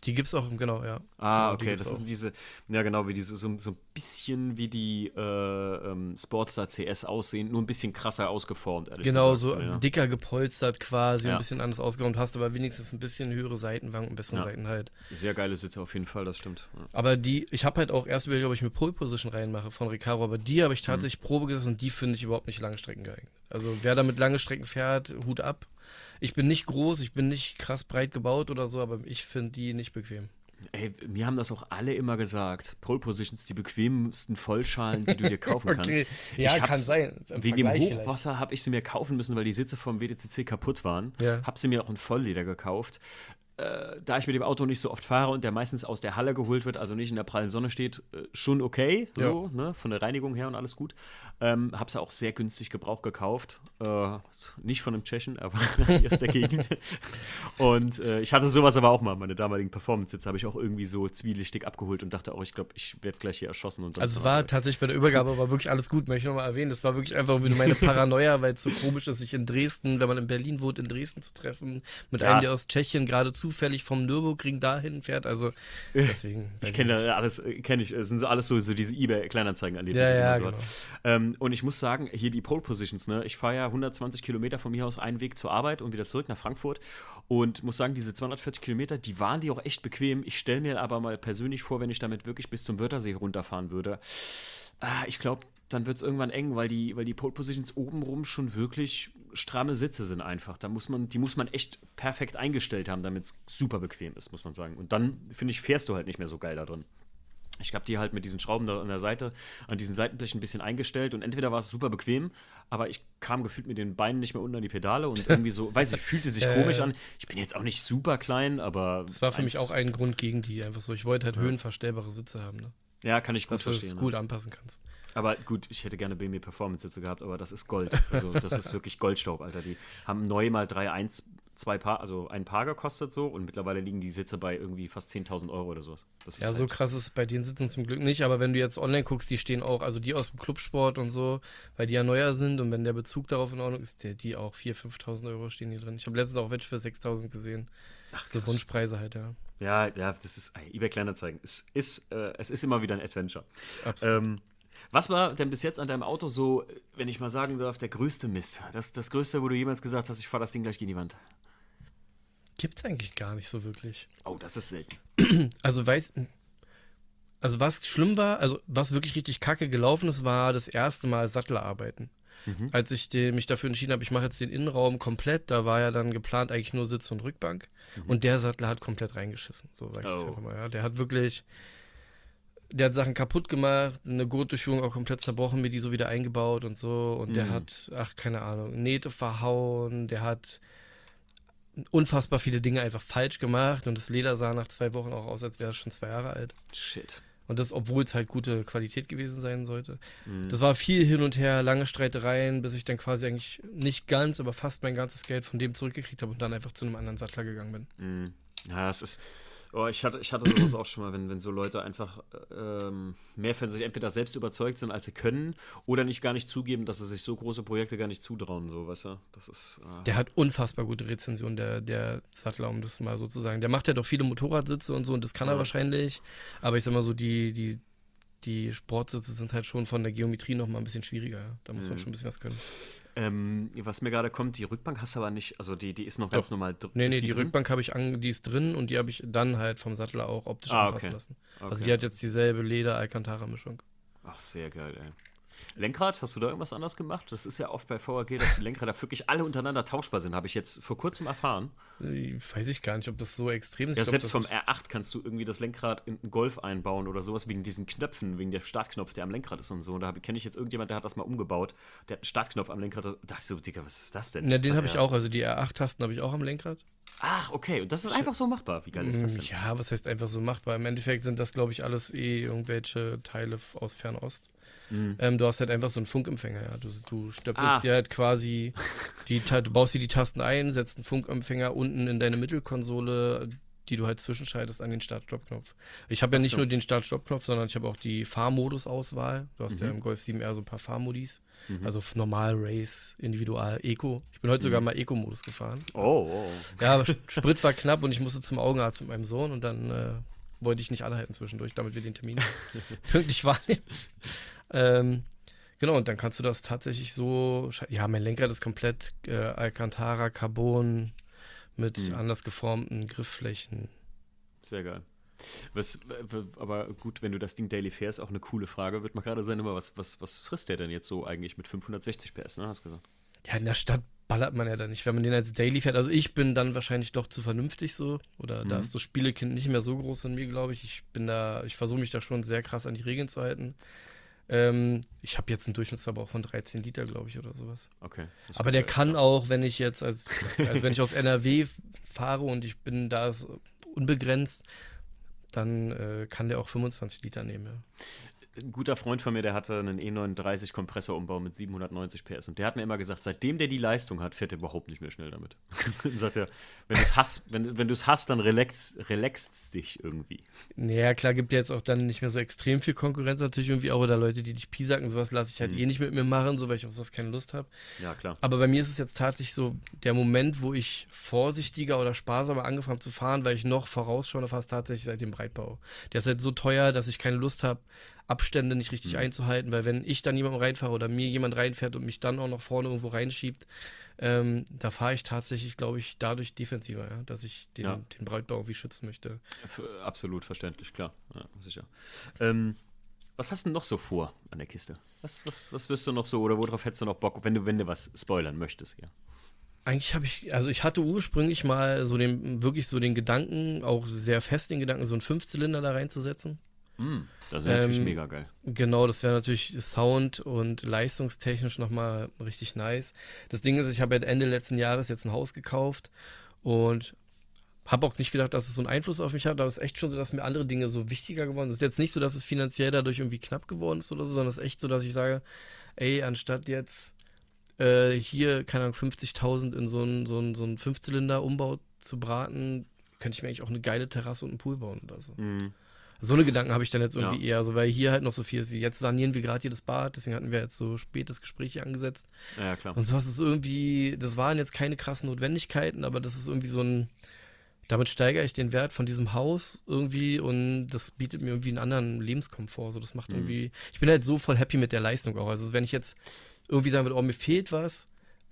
Die gibt es auch, genau, ja. Ah, genau, okay, das sind diese, ja genau, wie diese, so, so ein bisschen wie die äh, ähm, Sportstar CS aussehen, nur ein bisschen krasser ausgeformt, ehrlich Genau, gesagt. so ja. dicker gepolstert quasi, ja. ein bisschen anders ausgeräumt, hast aber wenigstens ein bisschen höhere Seitenwangen und besseren ja. Seitenhalt. Sehr geile Sitze auf jeden Fall, das stimmt. Aber die, ich habe halt auch erst überlegt, ob ich mir Pole Position reinmache von Recaro, aber die habe ich mhm. tatsächlich mhm. Probe gesetzt und die finde ich überhaupt nicht Langstrecken geeignet. Also wer damit lange Strecken fährt, Hut ab. Ich bin nicht groß, ich bin nicht krass breit gebaut oder so, aber ich finde die nicht bequem. Ey, mir haben das auch alle immer gesagt. Pole Positions, die bequemsten Vollschalen, die du dir kaufen *laughs* okay. kannst. Ja, kann sein. Wegen dem Hochwasser habe ich sie mir kaufen müssen, weil die Sitze vom WDCC kaputt waren. Ja. Habe sie mir auch in Vollleder gekauft äh, da ich mit dem Auto nicht so oft fahre und der meistens aus der Halle geholt wird, also nicht in der prallen Sonne steht, äh, schon okay, so, ja. ne, von der Reinigung her und alles gut. Ähm, hab's auch sehr günstig Gebrauch gekauft. Äh, nicht von einem Tschechen, aber *laughs* aus der Gegend. *laughs* und äh, ich hatte sowas aber auch mal, meine damaligen Performance. Jetzt habe ich auch irgendwie so zwielichtig abgeholt und dachte auch, ich glaube, ich werde gleich hier erschossen. Und also es war tatsächlich bei der Übergabe war wirklich alles gut, möchte ich nochmal erwähnen. Das war wirklich einfach wie meine Paranoia, weil es so komisch ist, sich in Dresden, wenn man in Berlin wohnt, in Dresden zu treffen, mit ja. einem, der aus Tschechien gerade zufällig vom Nürburgring dahin fährt. Also deswegen. ich kenne da alles, äh, kenne ich. Es sind so alles so, so diese Ebay-Kleinanzeigen an die ja, ja, so genau. ähm, Und ich muss sagen, hier die Pole Positions, ne? Ich fahre ja 120 Kilometer von mir aus einen Weg zur Arbeit und wieder zurück nach Frankfurt. Und muss sagen, diese 240 Kilometer, die waren die auch echt bequem. Ich stelle mir aber mal persönlich vor, wenn ich damit wirklich bis zum Wörthersee runterfahren würde. Ah, ich glaube, dann wird es irgendwann eng, weil die, weil die Pole Positions obenrum schon wirklich stramme Sitze sind einfach. Da muss man, die muss man echt perfekt eingestellt haben, damit es super bequem ist, muss man sagen. Und dann, finde ich, fährst du halt nicht mehr so geil da drin. Ich habe die halt mit diesen Schrauben da an der Seite, an diesen Seitenblechen ein bisschen eingestellt und entweder war es super bequem, aber ich kam gefühlt mit den Beinen nicht mehr unter die Pedale und irgendwie so, *laughs* weiß ich, fühlte sich äh, komisch an. Ich bin jetzt auch nicht super klein, aber. Das war für mich auch ein Grund gegen die, einfach so. Ich wollte halt ja. höhenverstellbare Sitze haben, ne? Ja, kann ich gut Dass verstehen. Dass du es gut anpassen kannst. Aber gut, ich hätte gerne BMW Performance Sitze gehabt, aber das ist Gold. *laughs* Also das ist wirklich Goldstaub, Alter. Die haben neu mal 3.1 zwei Paar, also ein Paar gekostet so und mittlerweile liegen die Sitze bei irgendwie fast 10.000 Euro oder sowas. ja, halt so krass ist bei den Sitzen zum Glück nicht, aber wenn du jetzt online guckst, die stehen auch, also die aus dem Clubsport und so, weil die ja neuer sind und wenn der Bezug darauf in Ordnung ist, der, die auch 4.000, 5.000 Euro stehen hier drin. Ich habe letztens auch welche für 6.000 gesehen. Ach, so Wunschpreise halt, ja. Ja, ja, das ist eBay Kleinanzeigen. Es ist, äh, es ist immer wieder ein Adventure. Absolut. Ähm, was war denn bis jetzt an deinem Auto so, wenn ich mal sagen darf, der größte Mist? Das, das größte, wo du jemals gesagt hast, ich fahre das Ding gleich gegen die Wand? Gibt es eigentlich gar nicht so wirklich. Oh, das ist selten. *clears throat* Also weiß. Also was schlimm war, also was wirklich richtig kacke gelaufen ist, war das erste Mal Sattelarbeiten. Mhm. Als ich den, mich dafür entschieden habe, ich mache jetzt den Innenraum komplett, da war ja dann geplant eigentlich nur Sitz und Rückbank. Mhm. Und der Sattler hat komplett reingeschissen, so sag ich oh. einfach mal. Ja. Der hat wirklich, der hat Sachen kaputt gemacht, eine Gurtdurchführung auch komplett zerbrochen, mir die so wieder eingebaut und so. Und mhm. der hat, ach, keine Ahnung, Nähte verhauen, der hat unfassbar viele Dinge einfach falsch gemacht und das Leder sah nach zwei Wochen auch aus, als wäre es schon zwei Jahre alt. Shit. Und das, obwohl es halt gute Qualität gewesen sein sollte. Mhm. Das war viel hin und her, lange Streitereien, bis ich dann quasi eigentlich nicht ganz, aber fast mein ganzes Geld von dem zurückgekriegt habe und dann einfach zu einem anderen Sattler gegangen bin. Mhm. Ja, es ist, Oh, ich hatte, ich hatte sowas auch schon mal, wenn, wenn so Leute einfach ähm, mehr von sich entweder selbst überzeugt sind, als sie können, oder nicht gar nicht zugeben, dass sie sich so große Projekte gar nicht zutrauen, so, weißt du? Das ist. Äh der hat unfassbar gute Rezensionen, der, der Sattler, um das mal so zu sagen. Der macht ja doch viele Motorradsitze und so, und das kann ja. er wahrscheinlich. Aber ich sag mal so, die, die, die Sportsitze sind halt schon von der Geometrie noch mal ein bisschen schwieriger. Da muss mhm. man schon ein bisschen was können. Ähm, was mir gerade kommt, die Rückbank hast du aber nicht, also die, die ist noch ganz ja. normal drin. Nee, nee, die, die Rückbank habe ich an, die ist drin und die habe ich dann halt vom Sattler auch optisch ah, anpassen okay. lassen. Also okay. die hat jetzt dieselbe Leder-Alcantara-Mischung. Ach, sehr geil, ey. Lenkrad, hast du da irgendwas anders gemacht? Das ist ja oft bei VAG, dass die Lenkräder wirklich alle untereinander tauschbar sind, habe ich jetzt vor kurzem erfahren. Äh, weiß ich gar nicht, ob das so extrem ist. Ja, glaub, selbst vom R8 kannst du irgendwie das Lenkrad in einen Golf einbauen oder sowas, wegen diesen Knöpfen, wegen der Startknopf, der am Lenkrad ist und so. Und da kenne ich jetzt irgendjemand, der hat das mal umgebaut. Der hat einen Startknopf am Lenkrad. Da dachte ich so, Digga, was ist das denn? Ja, den habe ich auch. Also die R8-Tasten habe ich auch am Lenkrad. Ach, okay. Und das ist einfach so machbar. Wie geil ist das denn? Ja, was heißt einfach so machbar? Im Endeffekt sind das, glaube ich, alles eh irgendwelche Teile aus Fernost. Mhm. Ähm, du hast halt einfach so einen Funkempfänger, ja. Du, du stöpselst ah. dir halt quasi, die, du baust dir die Tasten ein, setzt einen Funkempfänger unten in deine Mittelkonsole, die du halt zwischenschaltest an den Start-Stopp-Knopf. Ich habe ja nicht so. nur den Start-Stopp-Knopf, sondern ich habe auch die Fahrmodus-Auswahl. Du hast mhm. ja im Golf 7R so ein paar Fahrmodis. Mhm. Also normal, Race, Individual, Eco. Ich bin heute mhm. sogar mal Eco-Modus gefahren. Oh, oh. Ja, aber Sprit war knapp und ich musste zum Augenarzt mit meinem Sohn und dann äh, wollte ich nicht anhalten zwischendurch, damit wir den Termin *laughs* pünktlich wahrnehmen. Ähm, genau, und dann kannst du das tatsächlich so. Ja, mein Lenkrad ist komplett äh, Alcantara, Carbon mit mhm. anders geformten Griffflächen. Sehr geil. Was, aber gut, wenn du das Ding daily fährst, auch eine coole Frage, wird man gerade sein, immer, was, was, was frisst der denn jetzt so eigentlich mit 560 PS, ne? Hast du gesagt? Ja, in der Stadt ballert man ja dann nicht, wenn man den als Daily fährt. Also ich bin dann wahrscheinlich doch zu vernünftig so. Oder mhm. da ist das Spielekind nicht mehr so groß in mir, glaube ich. Ich bin da, ich versuche mich da schon sehr krass an die Regeln zu halten. Ähm, ich habe jetzt einen Durchschnittsverbrauch von 13 Liter, glaube ich, oder sowas. Okay. Aber der kann auch, wenn ich jetzt, als, also wenn ich aus NRW fahre und ich bin da unbegrenzt, dann äh, kann der auch 25 Liter nehmen. Ja ein guter Freund von mir, der hatte einen E39 Kompressorumbau mit 790 PS und der hat mir immer gesagt, seitdem der die Leistung hat, fährt er überhaupt nicht mehr schnell damit. *laughs* dann sagt er, wenn du es hast, wenn, wenn hast, dann relax, relaxt dich irgendwie. Naja, klar, gibt ja jetzt auch dann nicht mehr so extrem viel Konkurrenz natürlich irgendwie auch oder Leute, die dich piesacken, sowas lasse ich halt mhm. eh nicht mit mir machen, so weil ich auf sowas keine Lust habe. Ja, klar. Aber bei mir ist es jetzt tatsächlich so der Moment, wo ich vorsichtiger oder sparsamer angefangen zu fahren, weil ich noch vorausschaue, fast tatsächlich seit dem Breitbau. Der ist halt so teuer, dass ich keine Lust habe, Abstände nicht richtig mhm. einzuhalten, weil wenn ich dann jemandem reinfahre oder mir jemand reinfährt und mich dann auch noch vorne irgendwo reinschiebt, ähm, da fahre ich tatsächlich, glaube ich, dadurch defensiver, ja, dass ich den, ja. den Breitbau irgendwie schützen möchte. Absolut verständlich, klar, ja, sicher. Ähm, was hast du noch so vor an der Kiste? Was, was, was wirst du noch so oder worauf hättest du noch Bock, wenn du, wenn du was spoilern möchtest, ja? Eigentlich habe ich, also ich hatte ursprünglich mal so den, wirklich so den Gedanken, auch sehr fest den Gedanken, so einen Fünfzylinder da reinzusetzen. Mm, das wäre natürlich ähm, mega geil. Genau, das wäre natürlich Sound und leistungstechnisch nochmal richtig nice. Das Ding ist, ich habe halt Ende letzten Jahres jetzt ein Haus gekauft und habe auch nicht gedacht, dass es so einen Einfluss auf mich hat, aber es ist echt schon so, dass mir andere Dinge so wichtiger geworden sind. Es ist jetzt nicht so, dass es finanziell dadurch irgendwie knapp geworden ist oder so, sondern es ist echt so, dass ich sage, ey, anstatt jetzt äh, hier, keine Ahnung, 50.000 in so einen so so einen Fünfzylinder-Umbau zu braten, könnte ich mir eigentlich auch eine geile Terrasse und einen Pool bauen oder so. Mhm. So eine Gedanken habe ich dann jetzt irgendwie ja. eher, so, weil hier halt noch so viel ist wie jetzt sanieren wir gerade hier das Bad, deswegen hatten wir jetzt so spätes Gespräch hier angesetzt. Ja, klar. Und sowas ist irgendwie, das waren jetzt keine krassen Notwendigkeiten, aber das ist irgendwie so ein, damit steigere ich den Wert von diesem Haus irgendwie und das bietet mir irgendwie einen anderen Lebenskomfort. So, das macht mhm. irgendwie, ich bin halt so voll happy mit der Leistung auch. Also wenn ich jetzt irgendwie sagen würde, oh, mir fehlt was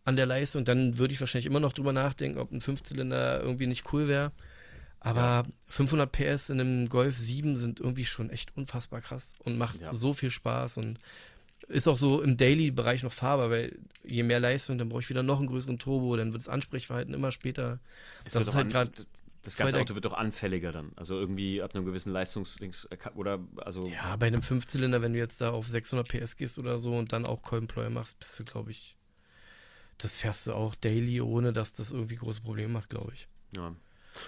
an der Leistung, dann würde ich wahrscheinlich immer noch drüber nachdenken, ob ein Fünfzylinder irgendwie nicht cool wäre. Aber ja. 500 PS in einem Golf 7 sind irgendwie schon echt unfassbar krass und macht ja. so viel Spaß und ist auch so im Daily-Bereich noch fahrbar, weil je mehr Leistung, dann brauche ich wieder noch einen größeren Turbo, dann wird das Ansprechverhalten immer später. Es das ist halt gerade. Das ganze Auto wird doch anfälliger dann. Also irgendwie ab einem gewissen Leistungsdings oder also. Ja, bei einem Fünfzylinder, wenn du jetzt da auf 600 PS gehst oder so und dann auch Coil machst, bist du, glaube ich, das fährst du auch daily, ohne dass das irgendwie große Probleme macht, glaube ich. Ja.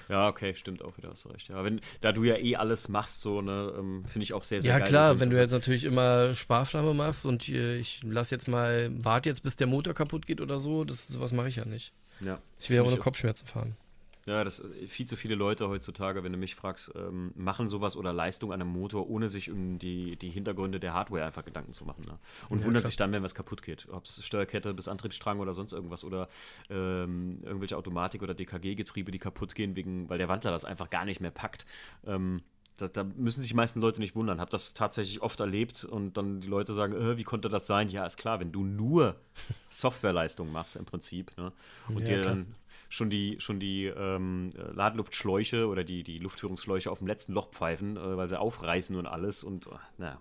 Ja, okay, stimmt auch wieder, hast du recht. Ja, wenn, da du ja eh alles machst, so, ne, ähm, finde ich auch sehr, sehr ja, geil. Ja, klar, wenn du jetzt natürlich immer Sparflamme machst und ich lass jetzt mal, warte jetzt, bis der Motor kaputt geht oder so, das sowas mache ich ja nicht. Ja. Ich will ja ohne Kopfschmerzen fahren. Ja, das äh, viel zu viele Leute heutzutage, wenn du mich fragst, ähm, machen sowas oder Leistung an einem Motor, ohne sich um die, die Hintergründe der Hardware einfach Gedanken zu machen. Ne? Und ja, wundert klar. sich dann, wenn was kaputt geht. Ob es Steuerkette bis Antriebsstrang oder sonst irgendwas oder ähm, irgendwelche Automatik- oder DKG-Getriebe, die kaputt gehen, wegen, weil der Wandler das einfach gar nicht mehr packt. Ähm, da, da, müssen sich die meisten Leute nicht wundern. Hab das tatsächlich oft erlebt und dann die Leute sagen, äh, wie konnte das sein? Ja, ist klar, wenn du nur *laughs* Softwareleistung machst im Prinzip ne? und ja, dir dann schon die, schon die ähm, Ladeluftschläuche oder die, die Luftführungsschläuche auf dem letzten Loch pfeifen, äh, weil sie aufreißen und alles. Und äh, naja.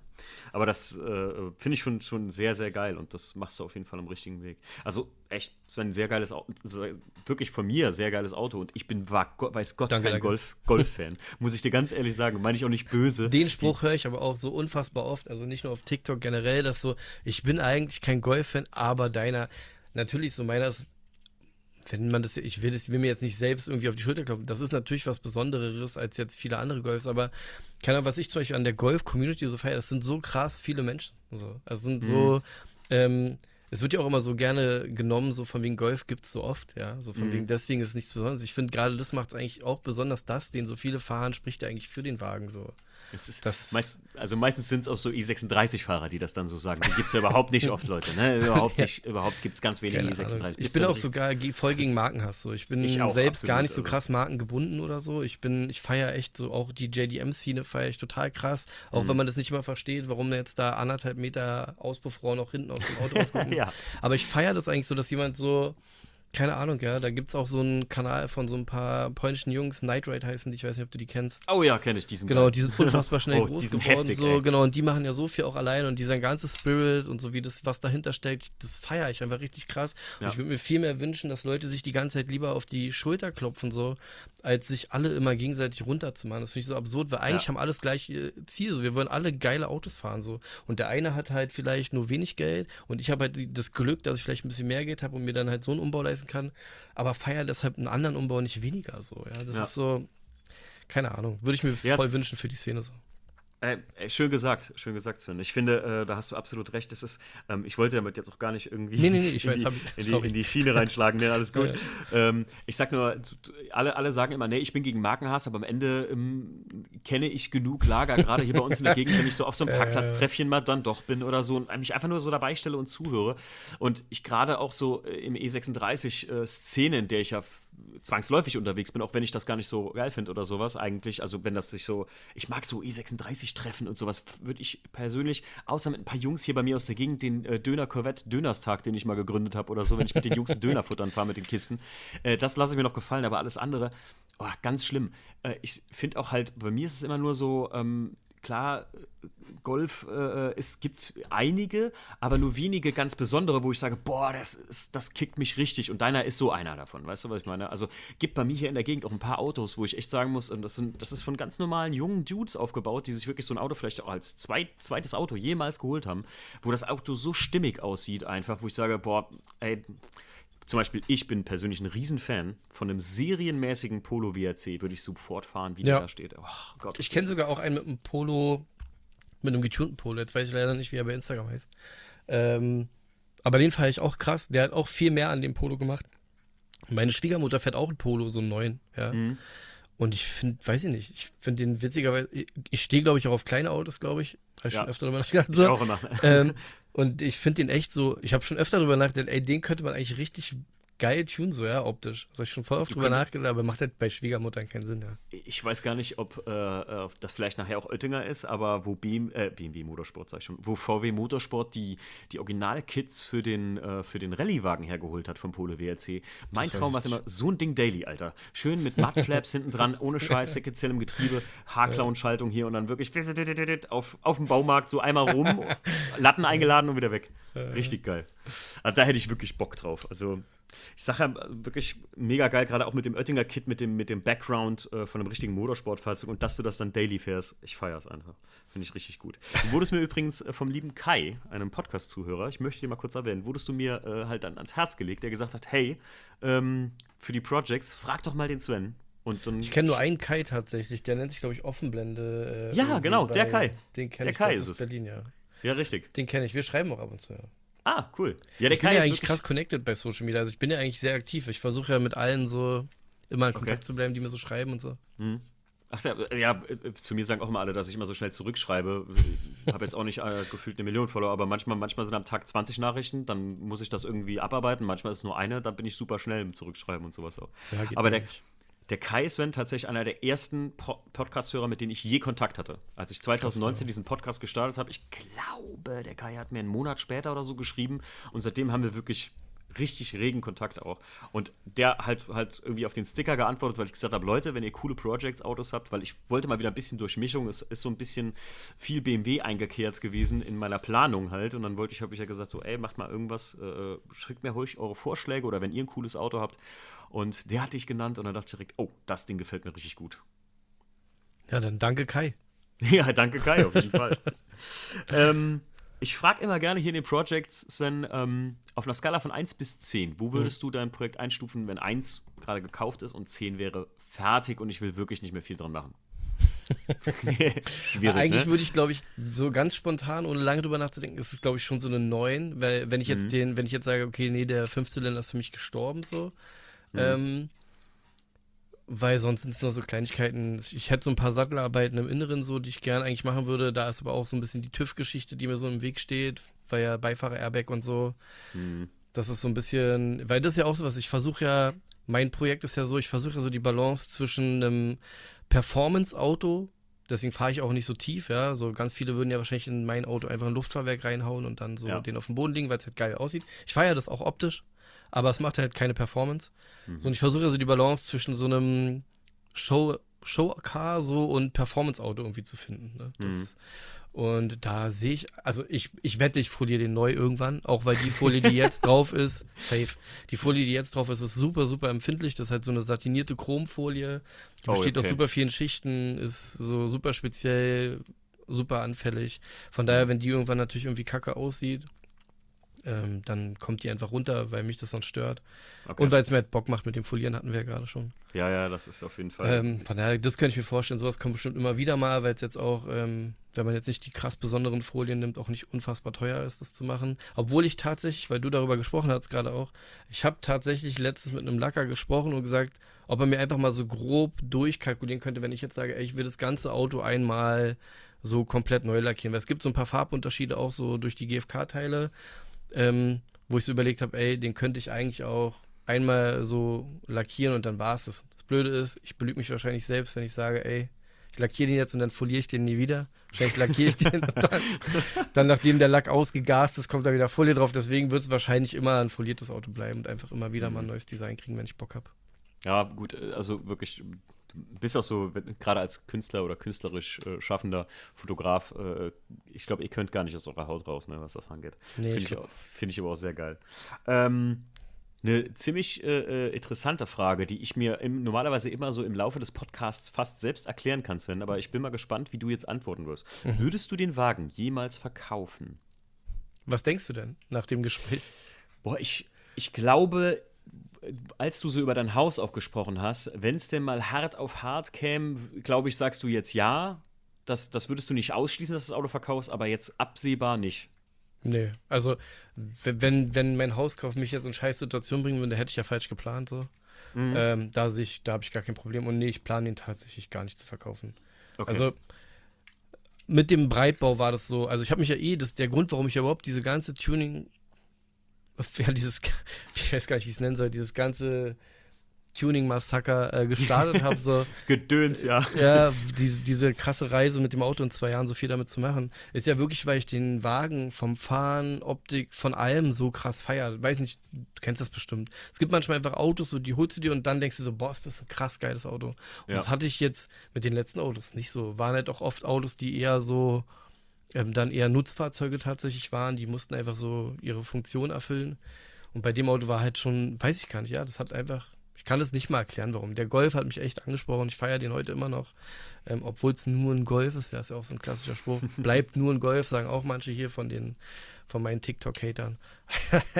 Aber das äh, finde ich schon, schon sehr, sehr geil und das machst du auf jeden Fall am richtigen Weg. Also echt, es war ein sehr geiles Auto, wirklich von mir sehr geiles Auto und ich bin, war, weiß Gott, danke, kein Golf, Golf-Fan. *laughs* Muss ich dir ganz ehrlich sagen, meine ich auch nicht böse. Den Spruch höre ich aber auch so unfassbar oft, also nicht nur auf TikTok generell, dass so, ich bin eigentlich kein Golf-Fan, aber deiner, natürlich so meiner ist wenn man das, ich will, das, will mir jetzt nicht selbst irgendwie auf die Schulter klopfen, das ist natürlich was Besonderes als jetzt viele andere Golfs, aber keine Ahnung, was ich zum Beispiel an der Golf-Community so feiere, das sind so krass viele Menschen. So. Also sind so, mhm. ähm, es wird ja auch immer so gerne genommen, so von wegen Golf gibt es so oft, ja. So von mhm. wegen, deswegen ist es nichts Besonderes. Ich finde gerade das macht es eigentlich auch besonders, das, den so viele fahren, spricht ja eigentlich für den Wagen so. Es ist das meist, also meistens sind es auch so i36-Fahrer, die das dann so sagen. Die gibt es ja überhaupt nicht oft, Leute. Ne? *laughs* Überhaupt nicht, überhaupt gibt es ganz wenige i36. Ich bin auch sogar voll gegen Markenhass. So. Ich bin ich auch, selbst absolut, gar nicht so also. krass markengebunden oder so. Ich bin, ich feiere echt so, auch die JDM-Szene feiere ich total krass. Auch mhm. wenn man das nicht immer versteht, warum jetzt da anderthalb Meter Auspuffrohr noch hinten aus dem Auto *laughs* rausgucken muss. ja. Aber ich feiere das eigentlich so, dass jemand so keine Ahnung, ja. Da gibt es auch so einen Kanal von so ein paar polnischen Jungs, Night Ride heißen die, ich weiß nicht, ob du die kennst. Oh ja, kenne ich, diesen Genau, die sind unfassbar *laughs* schnell oh, groß geworden. Heftig, so, ey. genau, und die machen ja so viel auch allein und dieser ganze Spirit und so wie das, was dahinter steckt, das feiere ich einfach richtig krass. Und ja. ich würde mir viel mehr wünschen, dass Leute sich die ganze Zeit lieber auf die Schulter klopfen, so, als sich alle immer gegenseitig runterzumachen. Das finde ich so absurd, weil eigentlich ja. haben alles gleiche Ziel. So, wir wollen alle geile Autos fahren. So. Und der eine hat halt vielleicht nur wenig Geld und ich habe halt das Glück, dass ich vielleicht ein bisschen mehr Geld habe und mir dann halt so einen Umbau leisten kann aber feiere deshalb einen anderen Umbau nicht weniger so. Ja, das ja. ist so, keine Ahnung, würde ich mir ja, voll wünschen für die Szene so. Äh, schön gesagt, schön gesagt, Sven. Ich finde, äh, da hast du absolut recht. Das ist, ähm, ich wollte damit jetzt auch gar nicht irgendwie nee, nee, nee, in, weiß, die, ich, in, die, in, die, Schiene reinschlagen. Nee, alles *laughs* gut. ähm, ich sag nur, alle, alle sagen immer, nee, ich bin gegen Markenhass, aber am Ende ähm, kenne ich genug Lager, gerade hier bei uns in der Gegend, wenn ich so auf so einem *laughs* Parkplatztreffchen mal dann doch bin oder so und mich einfach nur so dabei stelle und zuhöre. Und ich gerade auch so äh, im E36-Szene, äh, in der ich ja zwangsläufig unterwegs bin, auch wenn ich das gar nicht so geil finde oder sowas eigentlich. Also wenn das sich so, ich mag so E36-Treffen und sowas, würde ich persönlich, außer mit ein paar Jungs hier bei mir aus der Gegend, den äh, Döner Corvette Dönerstag, den ich mal gegründet habe oder so, wenn ich mit den Jungs *laughs* Döner futtern fahre mit den Kisten, äh, das lasse ich mir noch gefallen, aber alles andere, oh, ganz schlimm. Äh, ich finde auch halt, bei mir ist es immer nur so, ähm, klar, Golf äh, gibt es einige, aber nur wenige ganz besondere, wo ich sage, boah, das, ist, das kickt mich richtig. Und deiner ist so einer davon. Weißt du, was ich meine? Also gibt bei mir hier in der Gegend auch ein paar Autos, wo ich echt sagen muss, das, sind, das ist von ganz normalen jungen Dudes aufgebaut, die sich wirklich so ein Auto vielleicht auch als zweit, zweites Auto jemals geholt haben, wo das Auto so stimmig aussieht, einfach, wo ich sage, boah, ey zum Beispiel, ich bin persönlich ein Riesenfan von einem serienmäßigen Polo WRC, würde ich sofort fahren, wie ja. der da steht. Oh, Gott. Ich kenne sogar auch einen mit einem Polo, mit einem getunten Polo. Jetzt weiß ich leider nicht, wie er bei Instagram heißt. Ähm, aber den fahre ich auch krass. Der hat auch viel mehr an dem Polo gemacht. Meine Schwiegermutter fährt auch ein Polo, so einen neuen, ja. Mhm. Und ich finde, weiß ich nicht, ich finde den witzigerweise, ich stehe, glaube ich, auch auf kleine Autos, glaube ich. Habe ich ja. schon öfter darüber nachgedacht. So. Ich auch immer. Ähm, *laughs* und ich finde den echt so, ich habe schon öfter darüber nachgedacht, ey, den könnte man eigentlich richtig geil tun, so, ja, optisch. Das habe ich schon voll oft drüber nachgedacht, aber macht halt bei Schwiegermuttern keinen Sinn, ja. Ich weiß gar nicht, ob äh, das vielleicht nachher auch Oettinger ist, aber wo BM, äh, BMW Motorsport, sag ich schon, wo VW Motorsport die, die Original-Kits für den, äh, für den Rallye-Wagen hergeholt hat vom Polo WRC. Mein das Traum war immer, so ein Ding Daily, Alter. Schön mit Mudflaps *laughs* hinten dran, ohne Scheiß, Second im Getriebe, Haarklauen-Schaltung hier und dann wirklich auf, auf dem Baumarkt so einmal rum, *laughs* Latten eingeladen und wieder weg. Richtig geil. Also da hätte ich wirklich Bock drauf. Also ich sage ja wirklich mega geil, gerade auch mit dem Oettinger Kit, mit dem, mit dem Background äh, von einem richtigen Motorsportfahrzeug und dass du das dann daily fährst. Ich feiere es einfach. Finde ich richtig gut. Du wurdest mir übrigens äh, vom lieben Kai, einem Podcast-Zuhörer, ich möchte dir mal kurz erwähnen, wurdest du mir äh, halt dann ans Herz gelegt, der gesagt hat: Hey, ähm, für die Projects, frag doch mal den Sven. Und dann ich kenne nur einen Kai tatsächlich, der nennt sich, glaube ich, Offenblende. Äh, ja, genau, der Kai. Den kenne ich Kai ist es. Berlin, ja. Ja, richtig. Den kenne ich. Wir schreiben auch ab und zu. Ja. Ah, cool. Ja, der ich bin ja eigentlich krass connected bei Social Media. Also ich bin ja eigentlich sehr aktiv. Ich versuche ja mit allen so immer in Kontakt okay. zu bleiben, die mir so schreiben und so. Mhm. Ach ja, ja, zu mir sagen auch immer alle, dass ich immer so schnell zurückschreibe. Ich habe jetzt auch nicht äh, gefühlt eine Million Follower, aber manchmal, manchmal sind am Tag 20 Nachrichten, dann muss ich das irgendwie abarbeiten. Manchmal ist es nur eine, dann bin ich super schnell im Zurückschreiben und sowas auch. Ja, aber der, nicht der Kai Sven tatsächlich einer der ersten po Podcast-Hörer, mit denen ich je Kontakt hatte. Als ich 2019 diesen Podcast gestartet habe, ich glaube, der Kai hat mir einen Monat später oder so geschrieben und seitdem haben wir wirklich richtig regen Kontakt auch. Und der halt halt irgendwie auf den Sticker geantwortet, weil ich gesagt habe, Leute, wenn ihr coole Projects-Autos habt, weil ich wollte mal wieder ein bisschen Durchmischung, es ist so ein bisschen viel BMW eingekehrt gewesen in meiner Planung halt. Und dann wollte ich, habe ich ja gesagt, so, ey, macht mal irgendwas, äh, schickt mir ruhig eure Vorschläge oder wenn ihr ein cooles Auto habt. Und der hatte ich genannt und dann dachte ich direkt, oh, das Ding gefällt mir richtig gut. Ja, dann danke Kai. *laughs* ja, danke Kai, auf jeden Fall. *laughs* ähm, ich frage immer gerne hier in den Projects, Sven, ähm, auf einer Skala von 1 bis 10, wo würdest mhm. du dein Projekt einstufen, wenn 1 gerade gekauft ist und 10 wäre fertig und ich will wirklich nicht mehr viel dran machen? *laughs* Schwierig, Eigentlich ne? würde ich, glaube ich, so ganz spontan, ohne lange drüber nachzudenken, ist es, glaube ich, schon so eine 9, weil wenn ich jetzt mhm. den, wenn ich jetzt sage, okay, nee, der Fünfzylinder ist für mich gestorben, so, mhm. ähm, weil sonst sind es nur so Kleinigkeiten. Ich hätte so ein paar Sattelarbeiten im Inneren, so, die ich gerne eigentlich machen würde. Da ist aber auch so ein bisschen die TÜV-Geschichte, die mir so im Weg steht, weil ja Beifahrer-Airbag und so. Mhm. Das ist so ein bisschen, weil das ist ja auch so was, ich versuche ja, mein Projekt ist ja so, ich versuche ja so die Balance zwischen einem Performance-Auto, deswegen fahre ich auch nicht so tief, ja. So ganz viele würden ja wahrscheinlich in mein Auto einfach ein Luftfahrwerk reinhauen und dann so ja. den auf den Boden legen, weil es halt geil aussieht. Ich fahre ja das auch optisch aber es macht halt keine Performance. Mhm. Und ich versuche also die Balance zwischen so einem Show, Showcar so und Performance-Auto irgendwie zu finden. Ne? Das, mhm. Und da sehe ich, also ich, ich wette, ich foliere den neu irgendwann, auch weil die Folie, die jetzt *laughs* drauf ist, safe. Die Folie, die jetzt drauf ist, ist super, super empfindlich. Das ist halt so eine satinierte Chromfolie. Die oh, besteht okay. aus super vielen Schichten, ist so super speziell, super anfällig. Von daher, wenn die irgendwann natürlich irgendwie kacke aussieht, ähm, dann kommt die einfach runter, weil mich das sonst stört. Okay. Und weil es mir halt Bock macht mit dem Folieren, hatten wir ja gerade schon. Ja, ja, das ist auf jeden Fall. Ähm, von daher, das könnte ich mir vorstellen, sowas kommt bestimmt immer wieder mal, weil es jetzt auch, ähm, wenn man jetzt nicht die krass besonderen Folien nimmt, auch nicht unfassbar teuer ist, das zu machen. Obwohl ich tatsächlich, weil du darüber gesprochen hast gerade auch, ich habe tatsächlich letztens mit einem Lacker gesprochen und gesagt, ob er mir einfach mal so grob durchkalkulieren könnte, wenn ich jetzt sage, ey, ich will das ganze Auto einmal so komplett neu lackieren. Weil es gibt so ein paar Farbunterschiede auch so durch die GFK-Teile ähm, wo ich so überlegt habe, ey, den könnte ich eigentlich auch einmal so lackieren und dann war es das. Das Blöde ist, ich belüge mich wahrscheinlich selbst, wenn ich sage, ey, ich lackiere den jetzt und dann foliere ich den nie wieder. Wahrscheinlich lackiere ich den und dann, *laughs* dann, nachdem der Lack ausgegast ist, kommt da wieder Folie drauf. Deswegen wird es wahrscheinlich immer ein foliertes Auto bleiben und einfach immer wieder mal ein mhm. neues Design kriegen, wenn ich Bock habe. Ja, gut, also wirklich, bist auch so, gerade als Künstler oder künstlerisch äh, schaffender Fotograf, äh, ich glaube, ihr könnt gar nicht aus eurer Haut raus, ne, was das angeht. Nee, Finde ich, find ich aber auch sehr geil. Ähm, eine ziemlich äh, äh, interessante Frage, die ich mir im, normalerweise immer so im Laufe des Podcasts fast selbst erklären kann, Sven, aber ich bin mal gespannt, wie du jetzt antworten wirst. Mhm. Würdest du den Wagen jemals verkaufen? Was denkst du denn nach dem Gespräch? Boah, ich, ich glaube, als du so über dein Haus auch gesprochen hast, wenn es denn mal hart auf hart käme, glaube ich, sagst du jetzt ja. Das, das würdest du nicht ausschließen, dass du das Auto verkaufst, aber jetzt absehbar nicht. Nee, also wenn, wenn mein Hauskauf mich jetzt in scheiß Situation bringen würde, hätte ich ja falsch geplant so. Mhm. Ähm, da da habe ich gar kein Problem. Und nee, ich plane den tatsächlich gar nicht zu verkaufen. Okay. Also mit dem Breitbau war das so, also ich habe mich ja eh, das ist der Grund, warum ich überhaupt diese ganze Tuning *laughs* ja, dieses, *laughs* ich weiß gar nicht, wie ich es nennen soll, dieses ganze Tuning-Massaker äh, gestartet habe. So, *laughs* Gedöns, ja. Ja, diese, diese krasse Reise mit dem Auto in zwei Jahren so viel damit zu machen, ist ja wirklich, weil ich den Wagen vom Fahren, Optik, von allem so krass feiere. Weiß nicht, du kennst das bestimmt. Es gibt manchmal einfach Autos, so, die holst du dir und dann denkst du so, boah, ist das ein krass geiles Auto. Und ja. das hatte ich jetzt mit den letzten Autos nicht so. Waren halt auch oft Autos, die eher so ähm, dann eher Nutzfahrzeuge tatsächlich waren. Die mussten einfach so ihre Funktion erfüllen. Und bei dem Auto war halt schon, weiß ich gar nicht, ja, das hat einfach, ich kann es nicht mal erklären, warum. Der Golf hat mich echt angesprochen. Ich feiere den heute immer noch. Ähm, Obwohl es nur ein Golf ist, ja, ist ja auch so ein klassischer Spruch. *laughs* Bleibt nur ein Golf, sagen auch manche hier von den von meinen TikTok-Hatern.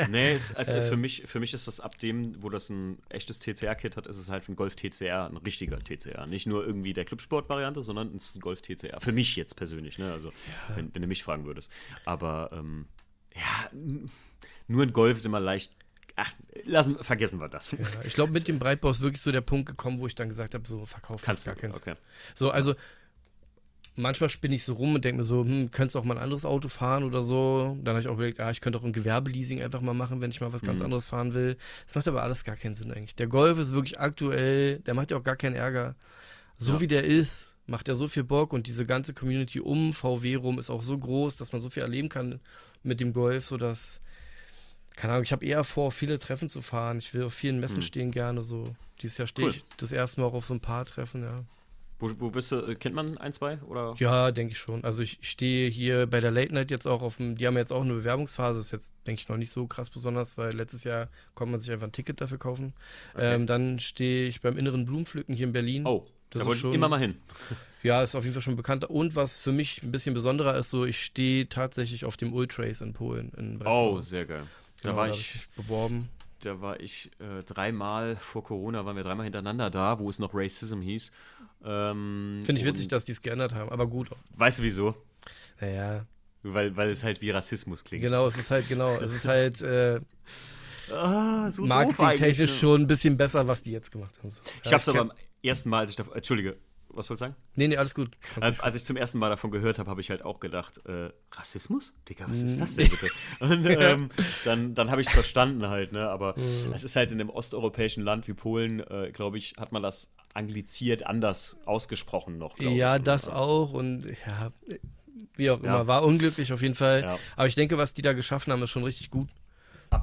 nee, es, *laughs* also äh, für, mich, für mich ist das ab dem, wo das ein echtes TCR-Kit hat, ist es halt ein Golf TCR, ein richtiger TCR. Nicht nur irgendwie der Clubsport-Variante, sondern es ist ein Golf TCR. Für mich jetzt persönlich, ne? Also, ja. wenn, wenn, du mich fragen würdest. Aber ähm, ja, nur ein Golf ist immer leicht. Ach, lassen, vergessen wir das. Ja, ich glaube, mit dem Breitbau ist wirklich so der Punkt gekommen, wo ich dann gesagt habe: so, verkaufen Kannst gar keins. Okay. So, also manchmal spinne ich so rum und denke mir so, hm, könntest auch mal ein anderes Auto fahren oder so. Dann habe ich auch überlegt, ah, ich könnte auch ein Gewerbeleasing einfach mal machen, wenn ich mal was ganz mhm. anderes fahren will. Das macht aber alles gar keinen Sinn eigentlich. Der Golf ist wirklich aktuell, der macht ja auch gar keinen Ärger. So ja. wie der ist, macht er so viel Bock und diese ganze Community um VW rum ist auch so groß, dass man so viel erleben kann mit dem Golf, sodass keine Ahnung, ich habe eher vor, viele Treffen zu fahren. Ich will auf vielen Messen Hm. stehen gerne so. Dieses Jahr stehe Cool. ich das erste Mal auch auf so ein paar Treffen, ja. Wo, wo bist du, äh, kennt man ein, zwei? Oder? Ja, denke ich schon. Also ich, ich stehe hier bei der Late Night jetzt auch auf dem, die haben jetzt auch eine Bewerbungsphase, ist jetzt, denke ich, noch nicht so krass besonders, weil letztes Jahr konnte man sich einfach ein Ticket dafür kaufen. Okay. Ähm, dann stehe ich beim inneren Blumenpflücken hier in Berlin. Oh, Das da ist wollte ich schon- immer mal hin. *laughs* Ja, ist auf jeden Fall schon bekannter. Und was für mich ein bisschen besonderer ist, so ich stehe tatsächlich auf dem Ultrace in Polen, in. Oh, sehr geil. Da Genau, war hab ich, mich beworben. Da war ich äh, dreimal vor Corona, waren wir dreimal hintereinander da, wo es noch Racism hieß. Ähm, Finde ich witzig, dass die es geändert haben, aber gut. Weißt du wieso? Naja, Weil, weil es halt wie Rassismus klingt. genau, es ist halt, genau, es ist halt äh, *laughs* Ah, so marketingtechnisch ne? schon ein bisschen besser, was die jetzt gemacht haben. So. Ich Ja, hab's aber kenn- am ersten Mal, als ich da. Entschuldige, was sollst du sagen? Nee, nee, alles gut. Als, als ich zum ersten Mal davon gehört habe, habe ich halt auch gedacht, äh, Rassismus? Digga, was ist Mm. das denn bitte? Und *laughs* ähm, dann, dann habe ich es verstanden halt, ne? Aber Mm. es ist halt in einem osteuropäischen Land wie Polen, äh, glaube ich, hat man das angliziert anders ausgesprochen noch. ja, ich. das auch und ja, wie auch Ja. immer, war unglücklich auf jeden Fall. Ja. Aber ich denke, was die da geschaffen haben, ist schon richtig gut.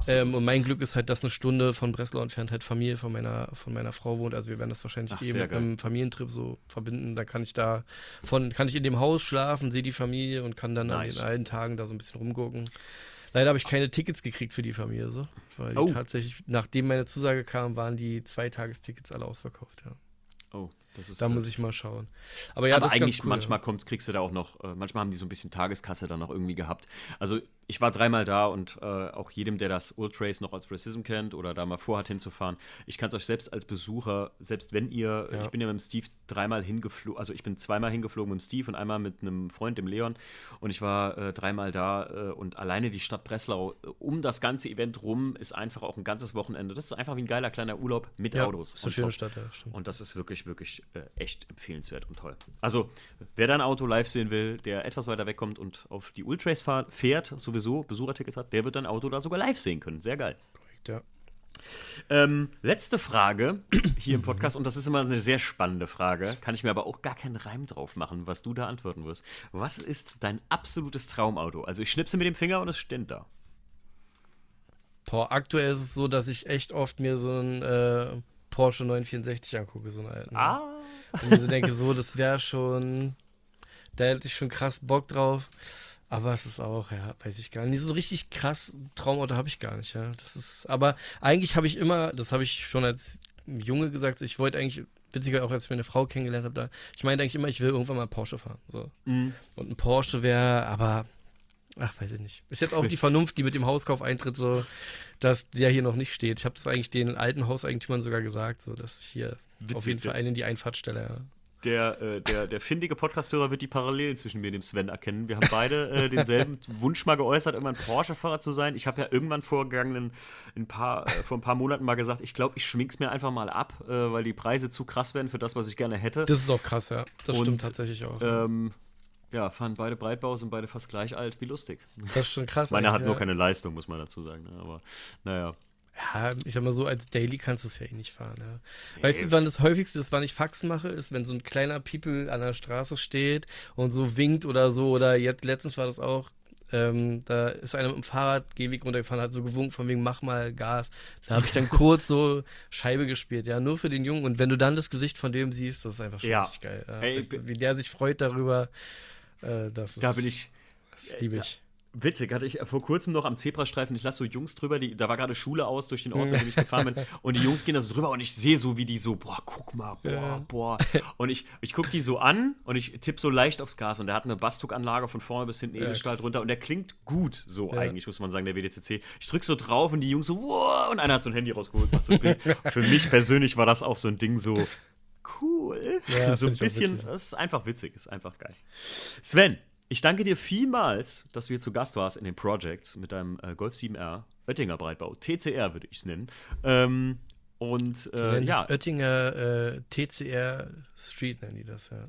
Ähm, und mein Glück ist halt, dass eine Stunde von Breslau entfernt halt Familie von meiner, von meiner Frau wohnt. Also wir werden das wahrscheinlich Ach, eben geil. einem Familientrip so verbinden. Da kann ich da von, kann ich in dem Haus schlafen, sehe die Familie und kann dann Nice. an den alten Tagen da so ein bisschen rumgucken. Leider habe ich keine Tickets gekriegt für die Familie so. Weil Oh. tatsächlich, nachdem meine Zusage kam, waren die Zweitagestickets alle ausverkauft, ja. oh, das ist Da gut. muss ich mal schauen. Aber ja, aber das ist eigentlich ganz cool, manchmal kommt, kriegst du da auch noch, äh, manchmal haben die so ein bisschen Tageskasse dann noch irgendwie gehabt. Also ich war dreimal da und äh, auch jedem, der das Ultrace noch als Racism kennt oder da mal vorhat hinzufahren, ich kann es euch selbst als Besucher, selbst wenn ihr, Ja. ich bin ja mit dem Steve dreimal hingeflogen, also ich bin zweimal hingeflogen mit dem Steve und einmal mit einem Freund, dem Leon und ich war äh, dreimal da äh, und alleine die Stadt Breslau äh, um das ganze Event rum ist einfach auch ein ganzes Wochenende. Das ist einfach wie ein geiler kleiner Urlaub mit Ja, Autos. Ist eine schöne. Stadt, ja, stimmt. Und das ist wirklich, wirklich äh, echt empfehlenswert und toll. Also, wer dein Auto live sehen will, der etwas weiter wegkommt und auf die Ultrace fährt, sowieso Besuchertickets hat, der wird dein Auto da sogar live sehen können. Sehr geil. Korrekt, ja. Ähm, letzte Frage *clears throat* hier im Podcast, und das ist immer eine sehr spannende Frage, kann ich mir aber auch gar keinen Reim drauf machen, was du da antworten wirst. Was ist dein absolutes Traumauto? Also, ich schnipse mit dem Finger und es steht da. Boah, aktuell ist es so, dass ich echt oft mir so einen äh, Porsche 964 angucke, so einen alten. Ah. Und mir so denke, so, das wäre schon, da hätte ich schon krass Bock drauf. Aber es ist auch, ja, weiß ich gar nicht. So ein richtig krass Traumauto habe ich gar nicht, ja. Das ist, aber eigentlich habe ich immer, das habe ich schon als Junge gesagt, ich wollte eigentlich, witziger auch als ich meine Frau kennengelernt habe, da, ich meinte eigentlich immer, ich will irgendwann mal einen Porsche fahren. So. Mhm. Und ein Porsche wäre, aber, ach, weiß ich nicht. Ist jetzt auch die Vernunft, die mit dem Hauskauf eintritt, so, dass der hier noch nicht steht. Ich habe das eigentlich den alten Hauseigentümern sogar gesagt, so, dass ich hier auf Witzig, jeden Fall einen in die Einfahrt stelle, ja. Der, äh, der, der findige Podcast-Hörer wird die Parallelen zwischen mir und dem Sven erkennen. Wir haben beide äh, *laughs* denselben Wunsch mal geäußert, irgendwann Porsche-Fahrer zu sein. Ich habe ja irgendwann vorgegangenen, ein paar, äh, vor ein paar Monaten mal gesagt, ich glaube, ich schmink's mir einfach mal ab, äh, weil die Preise zu krass werden für das, was ich gerne hätte. Das ist auch krass, ja. Das Und, stimmt tatsächlich auch. ähm, ja, fahren beide Breitbau, sind beide fast gleich alt. Wie lustig. das ist schon krass. Meiner hat nur ja. keine Leistung, muss man dazu sagen. Ne? Aber naja. Ja, ich sag mal so, als Daily kannst du es ja eh nicht fahren. Ja. Weißt du, wann das häufigste ist, wann ich Faxen mache, ist, wenn so ein kleiner People an der Straße steht und so winkt oder so. Oder jetzt letztens war das auch. Ähm, da ist einer mit dem Fahrrad Gehweg runtergefahren, hat so gewunken von wegen, mach mal Gas. Da habe ich dann *laughs* kurz so Scheibe gespielt, ja, nur für den Jungen. Und wenn du dann das Gesicht von dem siehst, das ist einfach schon Ja. richtig geil. Ja. Ey, weißt du, wie der sich freut darüber, äh, das ist, Da bin ich. das liebe ich. Witzig, hatte ich vor kurzem noch am Zebrastreifen, ich lasse so Jungs drüber, die, da war gerade Schule aus durch den Ort, in dem ich gefahren bin, *laughs* und die Jungs gehen da so drüber und ich sehe so, wie die so, boah, guck mal, boah, Ja. boah. Und ich, ich gucke die so an und ich tippe so leicht aufs Gas und der hat eine Bastuck-Anlage von vorne bis hinten, Ja, Edelstahl drunter und der klingt gut, so Ja. eigentlich, muss man sagen, der WDCC. Ich drücke so drauf und die Jungs so, wow, und einer hat so ein Handy rausgeholt, macht so ein Bild. *laughs* Für mich persönlich war das auch so ein Ding so, cool. Ja, so ein bisschen, das ist einfach witzig, ist einfach geil. Sven, ich danke dir vielmals, dass du hier zu Gast warst in den Projects mit deinem äh, Golf 7R, Oettinger Breitbau, TCR würde ich es nennen. Ähm, und äh, ja, Oettinger äh, TCR Street, nennen die das, ja.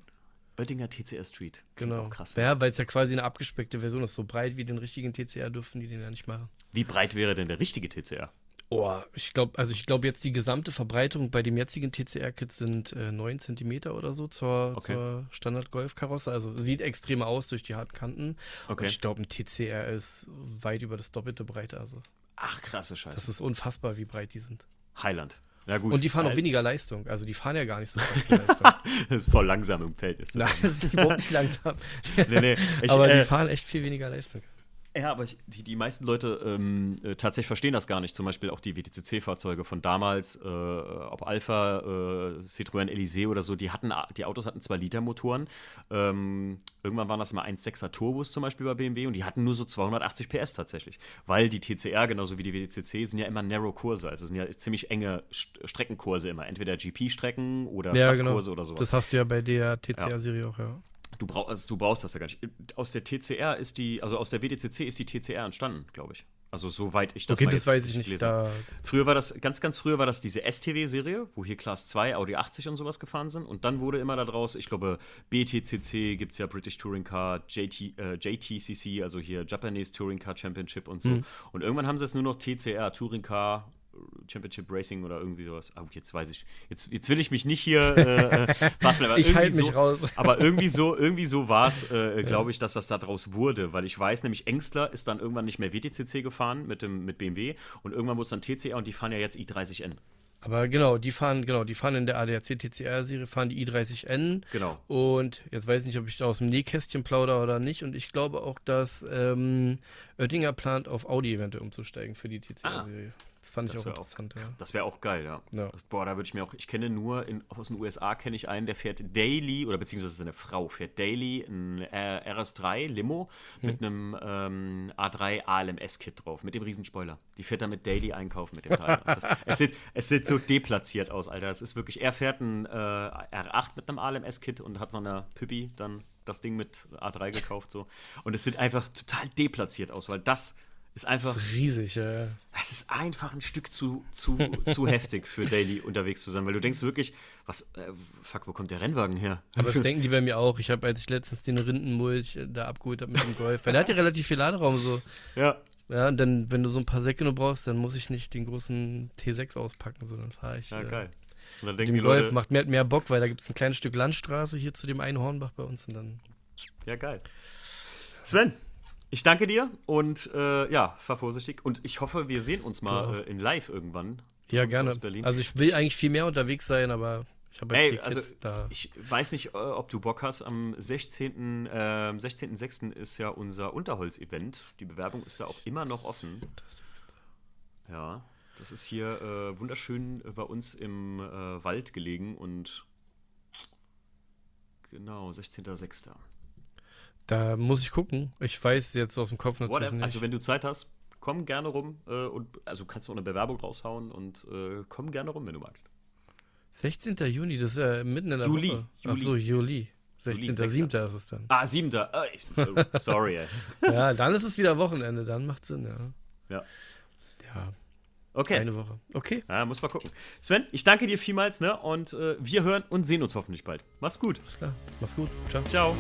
Oettinger TCR Street. Klingt Genau. krass. Ja, weil es ja quasi eine abgespeckte Version ist. So breit wie den richtigen TCR dürfen die den ja nicht machen. Wie breit wäre denn der richtige TCR? Oh, ich glaube, also ich glaube jetzt die gesamte Verbreitung bei dem jetzigen TCR-Kit sind äh, 9 cm oder so zur, Okay. zur Standard-Golf-Karosse. Also sieht extrem aus durch die harten Kanten. Okay. Und ich glaube, ein TCR ist weit über das doppelte Breite. Also Ach, krasse Scheiße. das ist unfassbar, wie breit die sind. Highland. Ja, gut. Und die fahren auch weniger Leistung. Also die fahren ja gar nicht so krass viel *laughs* Leistung. Das ist voll langsam im Feld. Ist das. Nein, das ist überhaupt nicht langsam. *laughs* Nee, nee. Ich, aber äh, die fahren echt viel weniger Leistung. Ja, aber ich, die, die meisten Leute ähm, äh, tatsächlich verstehen das gar nicht. Zum Beispiel auch die WTCC-Fahrzeuge von damals, äh, ob Alpha, äh, Citroën Elysée oder so, die hatten, die Autos hatten 2-Liter-Motoren. Ähm, irgendwann waren das mal 1,6er Turbos zum Beispiel bei BMW und die hatten nur so 280 PS tatsächlich. Weil die TCR, genauso wie die WTCC, sind ja immer Narrow-Kurse, also sind ja ziemlich enge St Streckenkurse immer. Entweder GP-Strecken oder Ja, genau. Stadtkurse oder sowas. Das hast du ja bei der TCR-Serie auch, ja. Du, brauch, also du brauchst das ja gar nicht. Aus der TCR ist die, also aus der WDCC ist die TCR entstanden, glaube ich. Also soweit ich das Okay, mal das weiß ich nicht. Da, Früher war das, ganz, ganz früher war das diese STW-Serie, wo hier Class 2, Audi 80 und sowas gefahren sind. Und dann wurde immer daraus, ich glaube, BTCC gibt es ja British Touring Car, JT, äh, JTCC, also hier Japanese Touring Car Championship und so. Mhm. Und irgendwann haben sie es nur noch TCR, Touring Car Championship Racing oder irgendwie sowas. Ah, jetzt weiß ich. Jetzt, jetzt will ich mich nicht hier äh, äh, *laughs* festbleiben, aber ich halte mich so, raus. *laughs* aber irgendwie so, irgendwie so war es, äh, *laughs* glaube ich, dass das daraus wurde, weil ich weiß, nämlich Engstler ist dann irgendwann nicht mehr WTCC gefahren mit, dem, mit BMW und irgendwann wurde es dann TCR und die fahren ja jetzt i30N. Aber genau, die fahren, genau, die fahren in der ADAC TCR-Serie, fahren die i30N. Genau. Und jetzt weiß ich nicht, ob ich da aus dem Nähkästchen plaudere oder nicht. Und ich glaube auch, dass ähm, Oettinger plant, auf Audi eventuell umzusteigen für die TCR-Serie. Das fand ich Das auch wär auch- interessant, ja. Das wäre auch geil, ja. Ja. Boah, da würde ich mir auch, ich kenne nur, in, aus den USA kenne ich einen, der fährt Daily, oder beziehungsweise ist eine Frau, fährt Daily ein äh, RS3 Limo mit einem ähm, A3 ALMS-Kit drauf, mit dem Riesenspoiler. Die fährt damit Daily einkaufen mit dem Teil. *laughs* Das, es, sieht, es sieht so deplatziert aus, Alter. Es ist wirklich, er fährt ein äh, R8 mit einem ALMS-Kit und hat so eine Püppi dann das Ding mit A3 gekauft, so. Und es sieht einfach total deplatziert aus, weil das ist einfach. Das ist riesig, ja. Es ist einfach ein Stück zu, zu, zu heftig für Daily unterwegs zu sein, weil du denkst wirklich, was, äh, fuck, wo kommt der Rennwagen her? Aber das *laughs* denken die bei mir auch. Ich habe, als ich letztens den Rindenmulch äh, da abgeholt habe mit dem Golf, weil der hat ja relativ viel Laderaum so. ja, Ja, und dann, wenn du so ein paar Säcke nur brauchst, dann muss ich nicht den großen T6 auspacken, sondern fahre ich. ja, äh, geil. Und dann denken die Golf Leute, macht mehr, mehr Bock, weil da gibt es ein kleines Stück Landstraße hier zu dem einen Hornbach bei uns und dann. ja, geil. Sven, ich danke dir und äh, ja, fahr vorsichtig. Und ich hoffe, wir sehen uns mal äh, in live irgendwann. Ja, gerne. Also ich will eigentlich viel mehr unterwegs sein, aber ich habe halt Ey, also da. ich weiß nicht, äh, ob du Bock hast. Am 16. Äh, am 16.06. ist ja unser Unterholz-Event. Die Bewerbung ist da auch immer noch offen. Ja, das ist hier äh, wunderschön bei uns im äh, Wald gelegen und genau, 16.06. Da muss ich gucken. Ich weiß jetzt aus dem Kopf natürlich Whatever. nicht. Also wenn du Zeit hast, komm gerne rum äh, und also kannst du auch eine Bewerbung raushauen und äh, komm gerne rum, wenn du magst. 16. Juni, das ist ja mitten in der Juli, Woche. Juli. Ach so, Juli. 16.7. Juli, ist es dann. Ah, 7. Äh, ich, oh, sorry, ey. *laughs* Ja, dann ist es wieder Wochenende, dann macht Sinn, ja. Ja. Ja, Okay. eine Woche. Okay, Ja, muss mal gucken. Sven, ich danke dir vielmals, ne? Und äh, wir hören und sehen uns hoffentlich bald. Mach's gut. alles klar. Mach's gut. Ciao. Ciao.